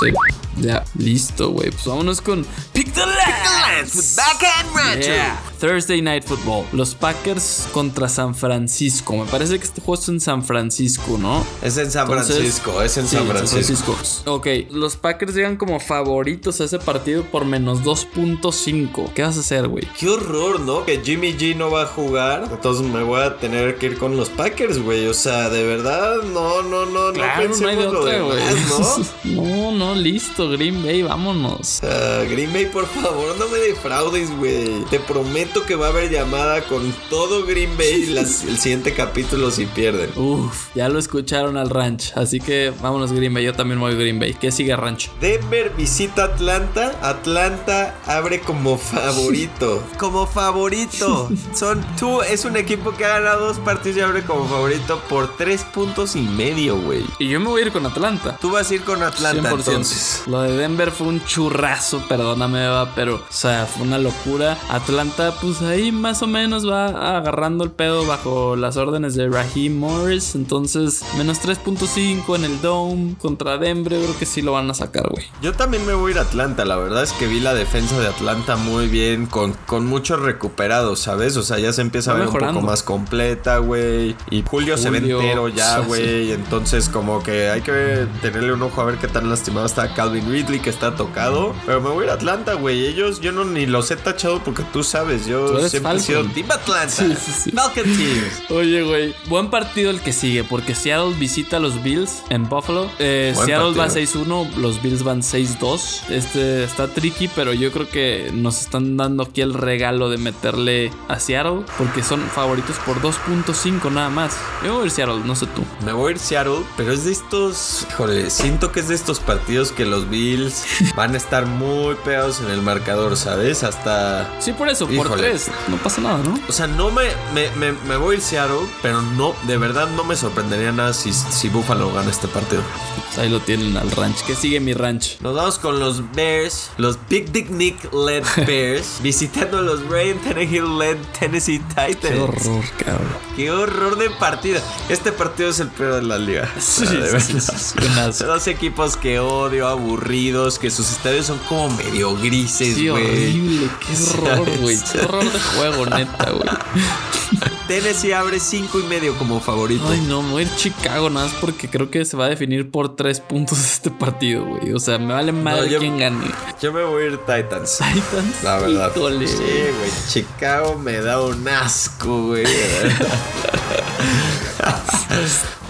Sí. Ya, listo, güey. Pues vámonos con Pick the Lance. with backhand, Yeah. Thursday Night Football. Los Packers contra San Francisco. Me parece que este juego es en San Francisco, ¿no? Es en San Entonces- Francisco, es en Sí, San Francisco. Ok, los Packers llegan como favoritos a ese partido por menos 2.5. ¿Qué vas a hacer, güey? Qué horror, ¿no? Que Jimmy G no va a jugar. Entonces me voy a tener que ir con los Packers, güey. O sea, de verdad, no, no, no, Claro, no no hay de otra, güey. ¿no? [LAUGHS] no, no, listo, Green Bay, vámonos. Ah, Green Bay, por favor, no me defraudes, güey. Te prometo que va a haber llamada con todo Green Bay las- el siguiente capítulo si pierden. Uf, ya lo escucharon al ranch. Así que vámonos, Green Bay. Yo también voy a Green Bay. ¿Qué sigue, ranch? Denver visita Atlanta. Atlanta abre como favorito. [LAUGHS] como favorito. Son tú, es un equipo que ha ganado dos partidos y abre como favorito por tres puntos y medio, güey. Y yo me voy a ir con Atlanta. Tú vas a ir con Atlanta 100%. entonces. Lo de Denver fue un churrazo, perdóname, Eva, pero, o sea, fue una locura. Atlanta, pues ahí más o menos va agarrando el pedo bajo las órdenes de Raheem Morris. Entonces, menos 3.5 en el Dome contra Denver, creo que sí lo van a sacar, güey. Yo también me voy a ir a Atlanta. La verdad es que vi la defensa de Atlanta muy bien, con, con muchos recuperados, ¿sabes? O sea, ya se empieza a ver un poco más completa, güey. Y Julio, se ve entero ya, sí, güey. Entonces, como que hay que tenerle un ojo a ver qué tan lastimado está Calvin Ridley, que está tocado. Pero me voy a ir a Atlanta, güey. Ellos, yo no ni los he tachado porque tú sabes, yo siempre he sido. Team Atlanta. Sí, sí, sí. Falcon Teams. [LAUGHS] Oye, güey, buen partido el que sigue, porque Seattle visita a los Bills en Buffalo. Eh, Seattle va partido. 6-1, los Bills van 6-2. Este está tricky, pero yo creo que nos están dando aquí el regalo de meterle a Seattle, porque son favoritos por 2.5 nada más. Yo voy a ir Seattle, no sé tú. Me voy a ir Seattle, pero es de estos. Híjole, siento que es de estos partidos que los Bills [LAUGHS] van a estar muy pegados en el marcador, ¿sabes? Hasta. Sí, por eso, por Híjole. 3. No pasa nada, ¿no? O sea, no me, me, me, me voy a ir Seattle, pero no, de verdad no me sorprendería nada si, si Buffalo gana este partido. Pues ahí lo tienen al ranch. ¿Qué sigue mi ranch? Nos vamos con los Bears, los Big Dick Nick led [LAUGHS] Bears, visitando a los Ryan Tannehill led Tennessee Titans. Qué horror, cabrón. Qué horror de partido. Este partido es el peor de la liga. Sí. [LAUGHS] Dos equipos que odio, aburridos, que sus estadios son como medio grises, Sí, horrible, qué [LAUGHS] horror, güey. Horror de juego, neta, güey. Tennessee abre cinco y medio como favorito. Ay, no, me voy a ir Chicago nada más porque creo que se va a definir por tres puntos [LAUGHS] este partido, güey. O sea, me vale madre yo- quién gane. Yo me voy a ir Titans. Titans. La verdad. Híjole, Sí, güey. Chicago me da un asco, güey. [LAUGHS]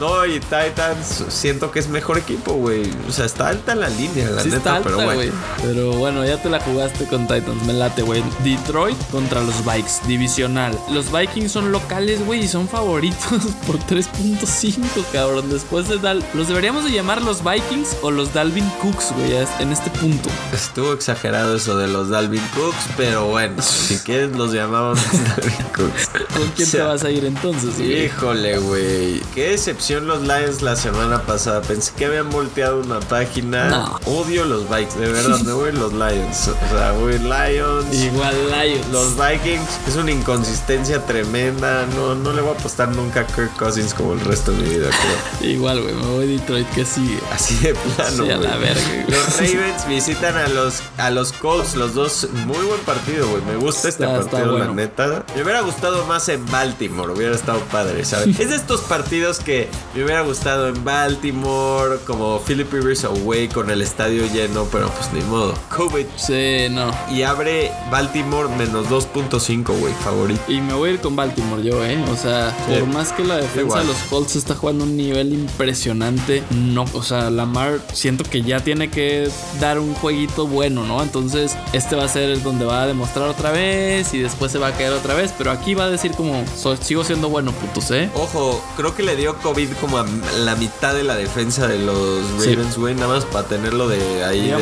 no, y Titans siento que es mejor equipo, güey. O sea, está alta la línea, la Sí neta, está alta, pero güey. bueno. Pero bueno, ya te la jugaste con Titans. Me late, güey. Detroit contra los Vikes. Divisional. Los Vikings son locales, güey, y son favoritos [LAUGHS] por 3.5, cabrón. Después de Dal... ¿Los deberíamos de llamar los Vikings o los Dalvin Cooks, güey, en este punto? Estuvo exagerado eso de los Dalvin Cooks, pero bueno, si [LAUGHS] quieres los llamamos [LAUGHS] Dalvin Cooks. ¿Con quién O sea, te vas a ir entonces, güey? Híjole, güey. Qué decepción los Lions la semana pasada. Pensé que habían volteado una página. No. Odio los Vikings, de verdad, me voy los Lions. O sea, voy Lions. Igual Lions. Los Vikings es una inconsistencia tremenda. No, no le voy a apostar nunca a Kirk Cousins como el resto de mi vida, creo. [LAUGHS] Igual, güey, me voy a Detroit, ¿qué sigue? Así de plano. Sí, a la verga. Los Ravens visitan a los, a los Colts, los dos. Muy buen partido, güey. Me gusta este Está- está partido, la neta. Me hubiera gustado más en Baltimore, hubiera estado padre, ¿sabes? [LAUGHS] es de estos partidos que me hubiera gustado en Baltimore, como Philip Rivers away con el estadio lleno, pero pues ni modo. COVID. Sí, no. Y abre Baltimore menos 2.5, güey, favorito. Y me voy a ir con Baltimore yo, ¿eh? O sea, por más que la defensa Igual. de los Colts está jugando un nivel impresionante, no, o sea, Lamar siento que ya tiene que dar un jueguito bueno, ¿no? Entonces, este va a ser el donde va a demostrar otra vez y después se va a caer otra vez, pero aquí va a decir como, "So- sigo siendo bueno, putos, ¿eh? Ojo, creo que le dio COVID como a la mitad de la defensa de los. Ravens, güey. Nada más para tenerlo de ahí de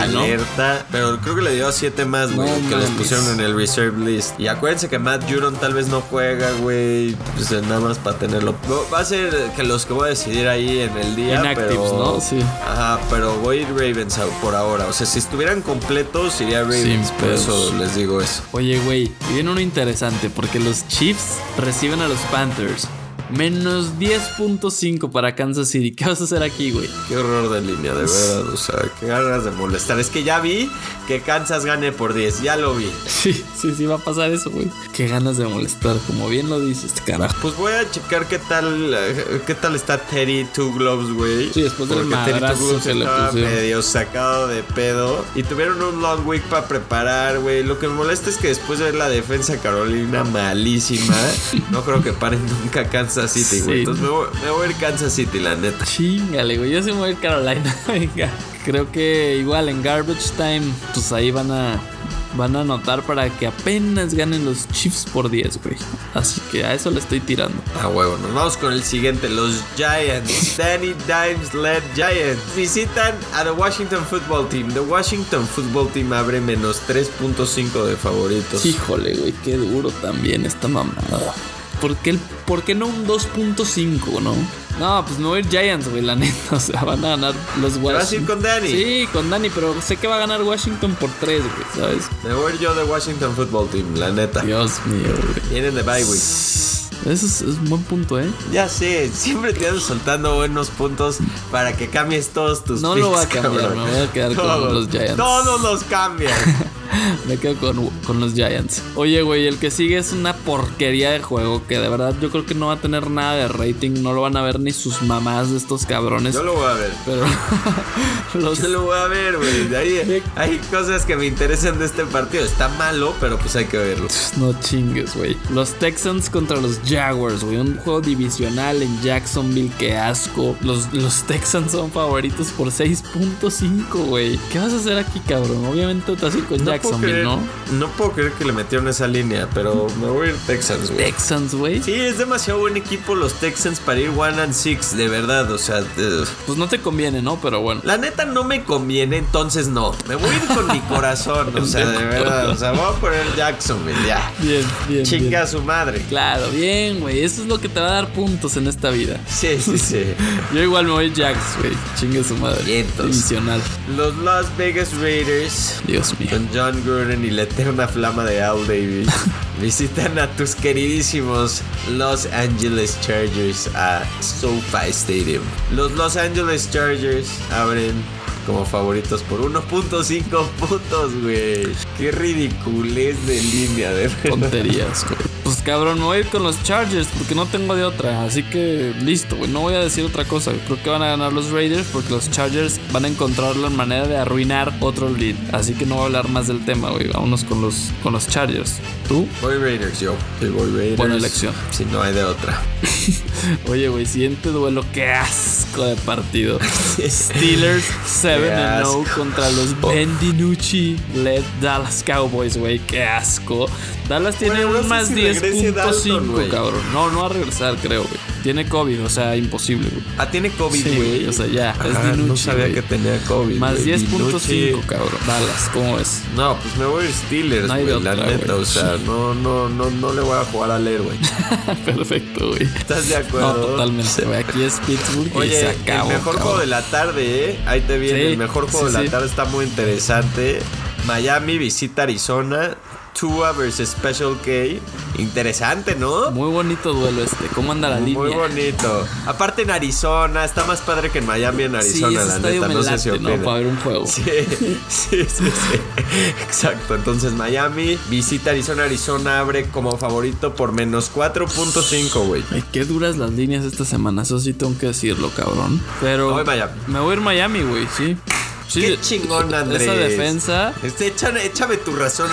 alerta. Pero creo que le dio a siete más, güey, No que les pusieron en el reserve list. Y acuérdense que Matt Judon tal vez no juega, güey. Pues nada más para tenerlo. Va a ser que los que voy a decidir ahí en el día. Inactives, pero, ¿no? Sí. Ajá, pero voy a ir Ravens por ahora. O sea, si estuvieran completos, iría Ravens. Sin por pedos. eso les digo eso. Oye, güey, y viene uno interesante porque los Chiefs reciben a los Panthers. Menos 10.5 para Kansas City. ¿Qué vas a hacer aquí, güey? Qué horror de línea, de verdad. O sea, qué ganas de molestar. Es que ya vi que Kansas gane por 10. Ya lo vi. Sí, sí, sí va a pasar eso, güey. Qué ganas de molestar, como bien lo dices, carajo. Pues voy a checar qué tal eh, qué tal está Teddy Two Gloves, güey. Sí, después del madrazo Two Gloves que estaba medio sacado de pedo. Y tuvieron un long week para preparar, güey. Lo que me molesta es que después de ver la defensa Carolina malísima, [LAUGHS] no creo que paren nunca Kansas City, güey. Sí. Entonces me voy, me voy a ir Kansas City, la neta. Chingale, güey. Yo sí me voy a ir Carolina. [LAUGHS] Venga. Creo que igual en Garbage Time, pues ahí van a. Van a anotar para que apenas ganen los Chiefs por 10, güey. Así que a eso le estoy tirando. A huevo, nos vamos con el siguiente, los Giants. [LAUGHS] Danny Dimes led Giants. Visitan a the Washington Football Team. The Washington Football Team abre menos 3.5 de favoritos. Híjole, güey, qué duro también esta mamada. ¿Por qué, el- por qué no un 2.5, no? No, pues me voy a ir Giants, güey, la neta. [LAUGHS] O sea, van a ganar los Washington. vas a ir con Danny? Sí, con Danny, pero sé que va a ganar Washington por 3, güey, ¿sabes? Me voy a ir yo de Washington Football Team, la neta. Dios mío, güey. Vienen de bye week. Eso es, es un buen punto, ¿eh? Ya sé, siempre te andas soltando buenos puntos para que cambies todos tus No lo picks, voy a cambiar, cabrón. me voy a quedar con los Giants. Todos los cambias. [LAUGHS] [LAUGHS] Me quedo con, con los Giants. Oye, güey, el que sigue es una porquería de juego que de verdad yo creo que no va a tener nada de rating. No lo van a ver ni sus mamás de estos cabrones. Yo lo voy a ver. Pero [LAUGHS] los Yo lo voy a ver, güey. Hay, hay cosas que me interesan de este partido. Está malo, pero pues hay que verlo. No chingues, güey. Los Texans contra los Jaguars, güey. Un juego divisional en Jacksonville, qué asco. Los, los Texans son favoritos por 6.5, güey. ¿Qué vas a hacer aquí, cabrón? Obviamente te vas a ir con No creer, ¿no? no puedo creer que le metieron esa línea, pero me voy a ir Texans, güey. Texans, güey. Sí, es demasiado buen equipo los Texans para ir one and six, de verdad. O sea, de- Pues no te conviene, ¿no? Pero bueno. la neta no me conviene, entonces no. Me voy a ir con mi [LAUGHS] corazón, o sea, de verdad. O sea, voy a poner Jacksonville, ya. Bien, bien. Chinga bien. a su madre. Claro, bien, güey. Eso es lo que te va a dar puntos en esta vida. Sí, sí, sí. [LAUGHS] Yo igual me voy Jacks, güey. Chingue su madre. Vientos. Divisional. Los Las Vegas Raiders Dios mío. con John Gruden y la eterna flama de Al Davis [LAUGHS] visitan a tus queridísimos Los Angeles Chargers a SoFi Stadium. Los Los Angeles Chargers abren como favoritos por 1.5 puntos, güey. Qué ridiculez de línea, de verdad. Tonterías, güey. Pues cabrón, me voy a ir con los Chargers porque no tengo de otra. Así que listo, güey. No voy a decir otra cosa. Creo que van a ganar los Raiders porque los Chargers van a encontrar la manera de arruinar otro lead. Así que no voy a hablar más del tema, güey. Vámonos con los, con los Chargers. ¿Tú? Voy Raiders, yo. Sí, voy Raiders. Buena elección. Si no hay de otra. [LAUGHS] Oye, güey, siguiente duelo. Qué asco de partido. [LAUGHS] Steelers 7 Qué asco. 0 contra los Ben DiNucci led Dallas Cowboys, güey. Qué asco. Dallas tiene Güey, no un sé más si regrese Dalton, 10.5, güey. cabrón. No, no va a regresar, creo, güey. Tiene COVID, o sea, imposible, güey. Ah, tiene COVID, Sí, güey. o sea, ya, es Ah, Dinucci, No sabía que tenía COVID. Más güey. 10.5, Dinucci. cabrón. Dallas, ¿cómo es? No, pues me voy a ir Steelers, No hay güey, de la otra, neta. O sea, [LAUGHS] no, no, no, no le voy a jugar al héroe. [LAUGHS] Perfecto, güey. ¿Estás de acuerdo? No, totalmente, güey. Aquí es Pittsburgh y Oye, se acabó. el mejor cabrón. juego de la tarde, ¿eh? Ahí te viene. Sí, el mejor juego sí, de la sí. tarde está muy interesante. Miami visita Arizona. Tua versus Special K. Interesante, ¿no? Muy bonito duelo este. ¿Cómo anda la Muy línea? bonito. Aparte en Arizona, está más padre que en Miami en Sí, Arizona, ese la estadio neta. me No sé si ¿no? opinan. Para ver un juego. Sí, sí, sí, sí. Exacto. Entonces Miami visita Arizona. Arizona abre como favorito por menos 4.5, güey. Ay, qué duras las líneas esta semana. Eso sí tengo que decirlo, cabrón. Pero. Me voy Miami. Me voy a ir Miami, güey, sí. Sí, Qué chingón, Andrés. Esa defensa. Este, échame, échame tu razón,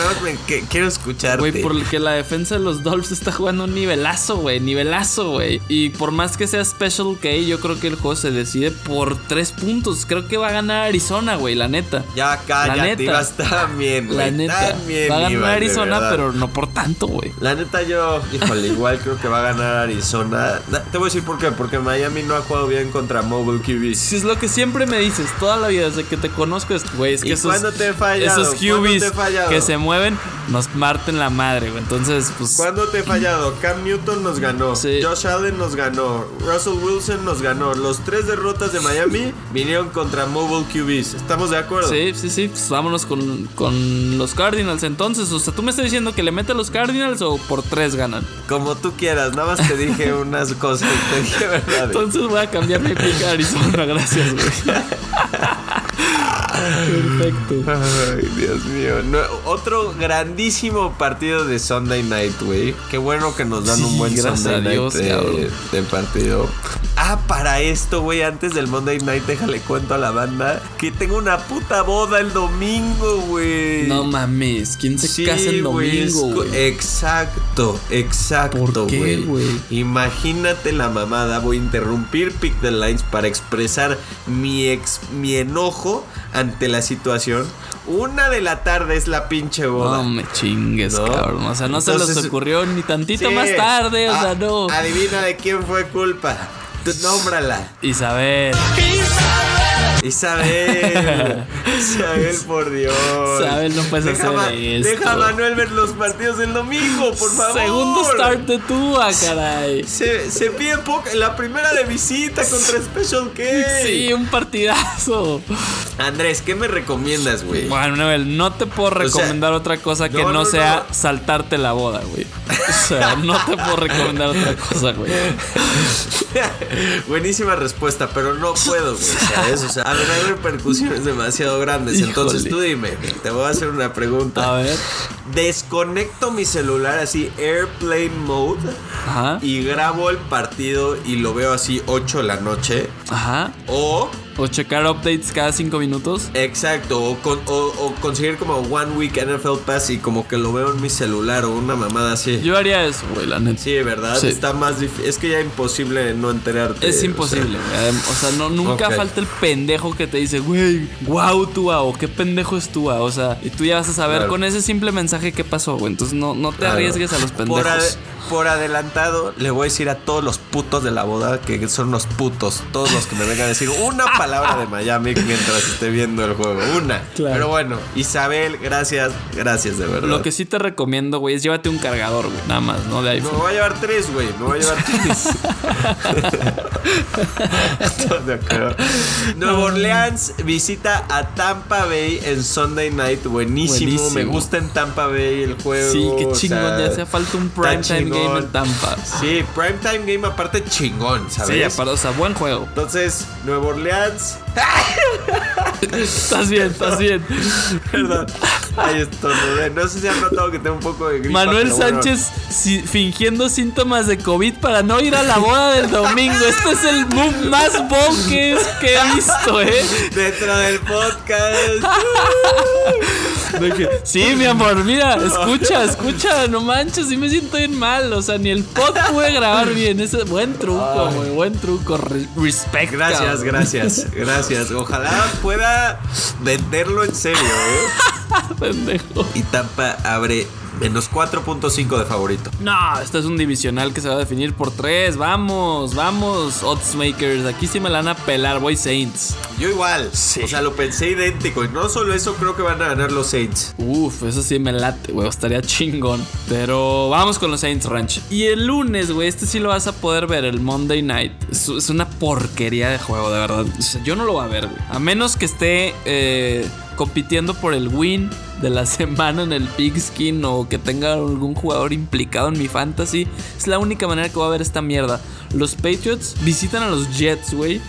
que- quiero escucharte. Güey, porque la defensa de los Dolphs está jugando un nivelazo, güey. Nivelazo, güey. Y por más que sea Special K, yo creo que el juego se decide por tres puntos. Creo que va a ganar Arizona, güey, la neta. Ya La cállate, neta. tan bien, güey. La neta. tan bien va a ganar Arizona, pero no por tanto, güey. La neta yo, híjole, igual creo que va a ganar Arizona. Na- Te voy a decir por qué, porque Miami no ha jugado bien contra Mobile QBs. Si es lo que siempre me dices toda la vida desde que te conozco, güey, es que ¿Y esos, cuándo te he fallado? esos ¿Cuándo QBs te he fallado? que se mueven nos marten la madre, güey. Entonces, pues. ¿Cuándo te he fallado? Cam Newton nos ganó. Sí. Josh Allen nos ganó. Russell Wilson nos ganó. Los tres derrotas de Miami [LAUGHS] vinieron contra Mobile QBs. ¿Estamos de acuerdo? Sí, sí, sí, pues vámonos con, con los Cardinals entonces. O sea, ¿tú me estás diciendo que le mete a los Cardinals o por tres ganan? Como tú quieras, nada más te dije [LAUGHS] unas cosas. Te dije verdad. Entonces voy a cambiar mi pick a Arizona, gracias, güey. [LAUGHS] Perfecto. Ay, Dios mío. No, otro grandísimo partido de Sunday Night, güey. Qué bueno que nos dan Sí, un buen Sunday Night Dios, de, cabrón. de partido. Ah, para esto, güey, antes del Monday Night, déjale cuento a la banda que tengo una puta boda el domingo, güey. No mames, ¿quién se Sí, casa el domingo, güey? Exacto, exacto, ¿Por qué, güey. Imagínate la mamada. Voy a interrumpir Pick the Lines para expresar mi, ex, mi enojo ante la situación. Una de la tarde es la pinche boda. No me chingues, ¿No? cabrón. O sea, no se les ocurrió ni tantito Sí. más tarde, o Ah, sea, no. Adivina de quién fue culpa. Nómbrala. Isabel. Isabel. [LAUGHS] Isabel, por Dios. Isabel, no puedes deja hacer Ma- esto. Deja a Manuel ver los partidos del domingo, por favor. Segundo start de Tua, caray. Se, se pide poca. La primera de visita contra Special K. Sí, un partidazo. Andrés, ¿qué me recomiendas, güey? Bueno, Noel, no te puedo sea, recomendar otra cosa que no, no, no, sea no. saltarte la boda, güey. O sea, no te puedo recomendar otra cosa, güey. [LAUGHS] Buenísima respuesta, pero no puedo, güey. ¿sabes? O sea, habrá repercusiones demasiado grandes. Entonces tú dime, te voy a hacer una pregunta. A ver. Desconecto mi celular así, Airplane Mode, Ajá. y grabo el partido y lo veo así 8 de la noche. Ajá. O, O checar updates cada cinco minutos. exacto, o, con- o- o conseguir como One Week NFL Pass y como que lo veo en mi celular o una mamada así. Yo haría eso, güey, la neta. Sí, ¿verdad? Sí. Está más difícil. Es que ya imposible no enterarte. Es o sea. imposible, güey. O sea, no, nunca falta el pendejo que te dice, güey, wow, Tua, o qué pendejo es Tua. O sea, y tú ya vas a saber Claro. con ese simple mensaje qué pasó, güey. Entonces no, no te Claro. arriesgues a los pendejos. Por, por adelantado, le voy a decir a todos los putos de la boda que son los putos. Todos los que me vengan a decir una [LAUGHS] palabra de Miami mientras esté viendo el juego. Una. Claro. Pero bueno, Isabel, gracias, gracias de verdad. Lo que sí te recomiendo, güey, es llévate un cargador, güey. Nada más, ¿no? De Me iPhone. voy a llevar tres, güey. Me voy a llevar [LAUGHS] tres. Estoy de acuerdo. Nueva Orleans visita a Tampa Bay en Sunday night. Buenísimo. Buenísimo. Me gusta en Tampa Bay el juego. Sí, qué o chingón. sea, ya hacía falta un está primetime game en Tampa. Sí, primetime game aparte chingón, ¿sabes? Sí, aparte, o sea, buen juego. Entonces, Nueva Orleans. Estás bien, estás bien. Perdón. Ay, estornudé. No sé si han notado que tengo un poco de gripa. Manuel bueno. Sánchez si- fingiendo síntomas de COVID para no ir a la boda del domingo. Este es el move más bold que, es- que he visto, ¿eh? Dentro del podcast. [LAUGHS] Sí, mi amor, mira, escucha, escucha, no manches, sí me siento bien mal. O sea, ni el pod puede grabar bien. Ese buen truco, buen truco. Re- respect. Gracias, cabrón. gracias, gracias. Ojalá pueda venderlo en serio, ¿eh? [LAUGHS] Pendejo. Y Tampa abre menos 4.5 de favorito. No, este es un divisional que se va a definir por tres. Vamos, vamos, odds makers. Aquí sí me la van a pelar, voy Saints. Yo igual. O sea, lo pensé idéntico. Y no solo eso, creo que van a ganar los Saints. Uf, eso sí me late, güey. Estaría chingón. Pero vamos con los Saints Ranch. Y el lunes, güey, este sí lo vas a poder ver, el Monday Night. Es, es una porquería de juego, de verdad. O sea, yo no lo voy a ver, güey. A menos que esté eh, compitiendo por el win de la [LAUGHS] semana en el Pigskin o que tenga algún jugador implicado en mi fantasy. Es la única manera que voy a ver esta mierda. Los Patriots visitan a los Jets, güey.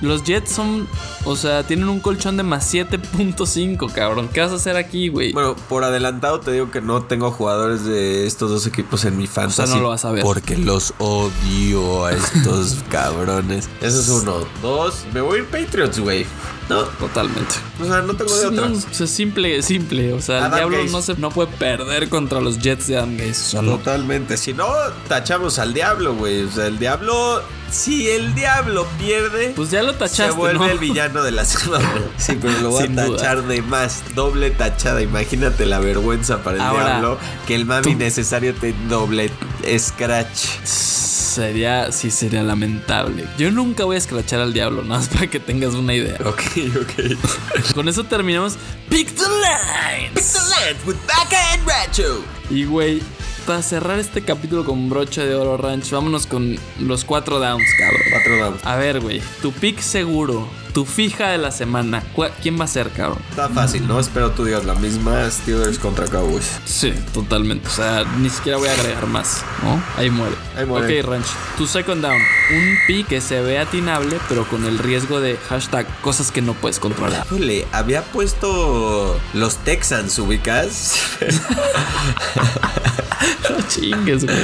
Los Jets son, o sea, tienen un colchón de más 7.5, cabrón. ¿Qué vas a hacer aquí, güey? Bueno, por adelantado te digo que no tengo jugadores de estos dos equipos en mi fantasy. no lo vas a ver. Porque los odio a estos [LAUGHS] cabrones. Eso es uno. Dos, me voy a ir Patriots, güey. No. Totalmente. O sea, no tengo de otra. No, o sea, simple, simple. O sea, el diablo Gaze. no, se, no puede perder contra los Jets de Adam Gaze. O sea, no. Totalmente. Si no, tachamos al diablo, güey. O sea, el diablo. Si el diablo pierde. Pues ya lo tachaste, se vuelve ¿no? el villano de la [LAUGHS] semana. Sí, pero lo voy Sin a duda. tachar de más. Doble tachada. Imagínate la vergüenza para el Ahora, diablo. Que el mami necesario te doble scratch. Sería, sí, sería lamentable. Yo nunca voy a escrachar al diablo, nada más para que tengas una idea. Ok, ok. [LAUGHS] Con eso terminamos Pick the Lines. with Baca and Racho. Y güey, para cerrar este capítulo con broche de oro ranch, vámonos con los cuatro downs, cabrón. Cuatro downs. A ver, güey, tu pick seguro, tu fija de la semana, ¿cuál- ¿quién va a ser, cabrón? Está fácil, ¿no? Espero tú digas la misma. Steelers contra Cowboys. Sí, totalmente. O sea, ni siquiera voy a agregar más, ¿no? Ahí muere. Ahí muere. Ok, Ranch. Tu second down. Un pick que se ve atinable, pero con el riesgo de hashtag cosas que no puedes controlar. Híjole, había puesto los Texans, ¿ubicas? [LAUGHS] No chingues, güey.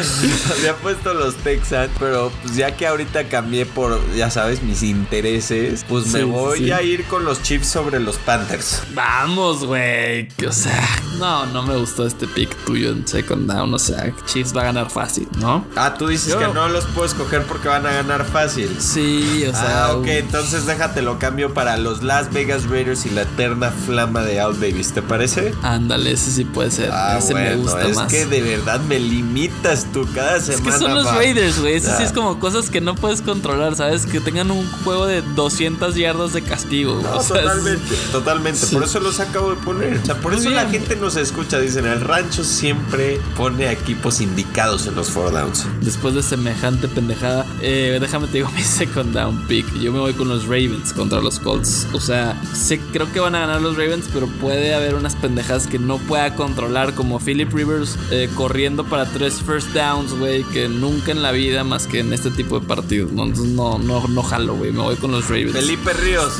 había puesto los Texans, pero pues ya que ahorita cambié por, ya sabes, mis intereses, pues me Voy sí. a ir con los Chiefs sobre los Panthers. Vamos, güey. O sea, no, no me gustó este pick tuyo en second down. O sea, Chiefs va a ganar fácil, ¿no? Ah, tú dices Yo- que no los puedo escoger porque van a ganar fácil. Sí, o sea. ah, ok, entonces déjate lo cambio para los Las Vegas Raiders y la eterna flama de Al Davis, ¿te parece? Ándale, ese sí puede ser. Ah, ese bueno, me gusta es más. que de verdad me limitas tú cada Es semana. que son los. Raiders, güey. Eso sí Ah. es como cosas que no puedes controlar, ¿sabes? Que tengan un juego de 200 yardas de castigo. No, O sea, es- totalmente, totalmente. Sí. Por eso los acabo de poner. O sea, por eso la gente nos escucha. Dicen, el rancho siempre pone equipos indicados en los four downs. Después de semejante pendejada, eh, déjame te digo [LAUGHS] mi second down pick. Yo me voy con los Ravens contra los Colts. O sea, sé, creo que van a ganar los Ravens, pero puede haber unas pendejadas que no pueda controlar, como Philip Rivers eh, corriendo para tres first downs, güey, que nunca en la vida más que en este tipo de partidos. No, entonces no, no, no jalo, güey. Me voy con los Ravens. Felipe Ríos.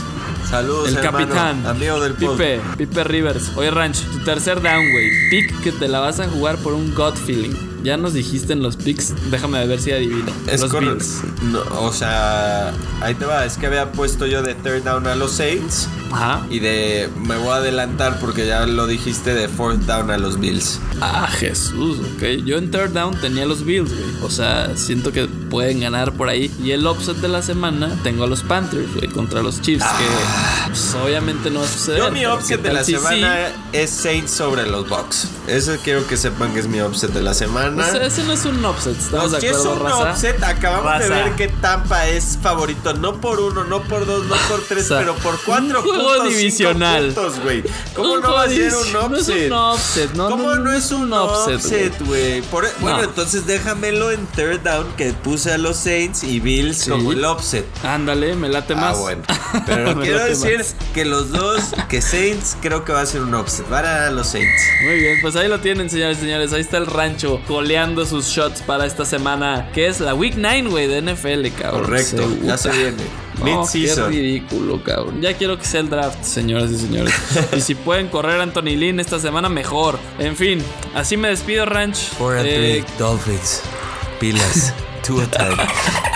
Saludos, El hermano, capitán. Amigo del pod. Pipe, Pipe Rivers. Oye, Ranch, tu tercer down, güey. Pick que te la vas a jugar por un gut feeling. Ya nos dijiste en los picks. Déjame ver si adivino. Es los. Bills. No, o sea, ahí te va. Es que había puesto yo de third down a los Saints. Ajá. Y de. Me voy a adelantar porque ya lo dijiste de fourth down a los Bills. Ah, Jesús, ok. Yo en third down tenía los Bills, güey. O sea, siento que pueden ganar por ahí. Y el upset de la semana tengo a los Panthers, güey, contra los Chiefs. Que pues, obviamente no va a suceder. Yo mi offset ¿qué de la semana sí? es Saints sobre los Bucks. Eso quiero que sepan que es mi offset de la semana. O sea, ese no es un upset, ¿estamos Pues de que es acuerdo, un raza? offset. Acabamos de Raza. ver que Tampa es favorito. No por uno, no por dos, no por tres, O sea, pero por cuatro un juego puntos, divisional. puntos, güey. ¿Cómo Un no va a ser un offset? No es un offset, no, ¿Cómo no, no, no es un offset, güey? Por- Bueno, No. entonces déjamelo en third down que puse a los Saints y Bills Sí. como el offset. Ándale, me late más. Ah, bueno. [LAUGHS] Pero quiero decir más. que los dos, que Saints, creo que va a ser un offset. Van a los Saints. Muy bien, pues ahí lo tienen, señores y señores. Ahí está el rancho sus shots para esta semana, que es la Week 9, güey, de NFL, cabrón. Correcto, ya se viene. Mid qué ridículo, cabrón. Ya quiero que sea el draft, señoras y señores. [LAUGHS] y si pueden correr a Anthony Lynn esta semana, mejor. En fin, así me despido, Ranch. Four and Eh, three, Dolphins. Pilas. Two a time.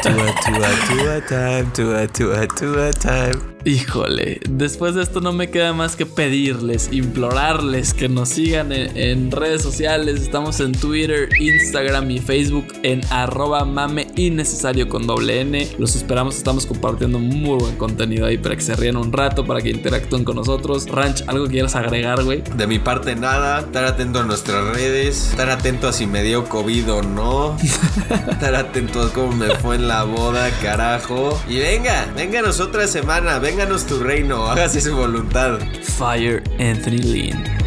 Two a, two a, two a time. Two a, two a, two a time. Híjole, después de esto no me queda más que pedirles, implorarles que nos sigan en, en redes sociales. Estamos en Twitter, Instagram y Facebook en arroba mame innecesario con doble N. Los esperamos, estamos compartiendo muy buen contenido ahí para que se rían un rato, para que interactúen con nosotros. Ranch, ¿algo que quieras agregar, güey? De mi parte nada, estar atento a nuestras redes, estar atento a si me dio COVID o no, [LAUGHS] estar atento a cómo me fue en la boda, carajo. Y venga, vénganos otra semana, vénganos tu reino, hágase su voluntad. Fire Anthony Lynn.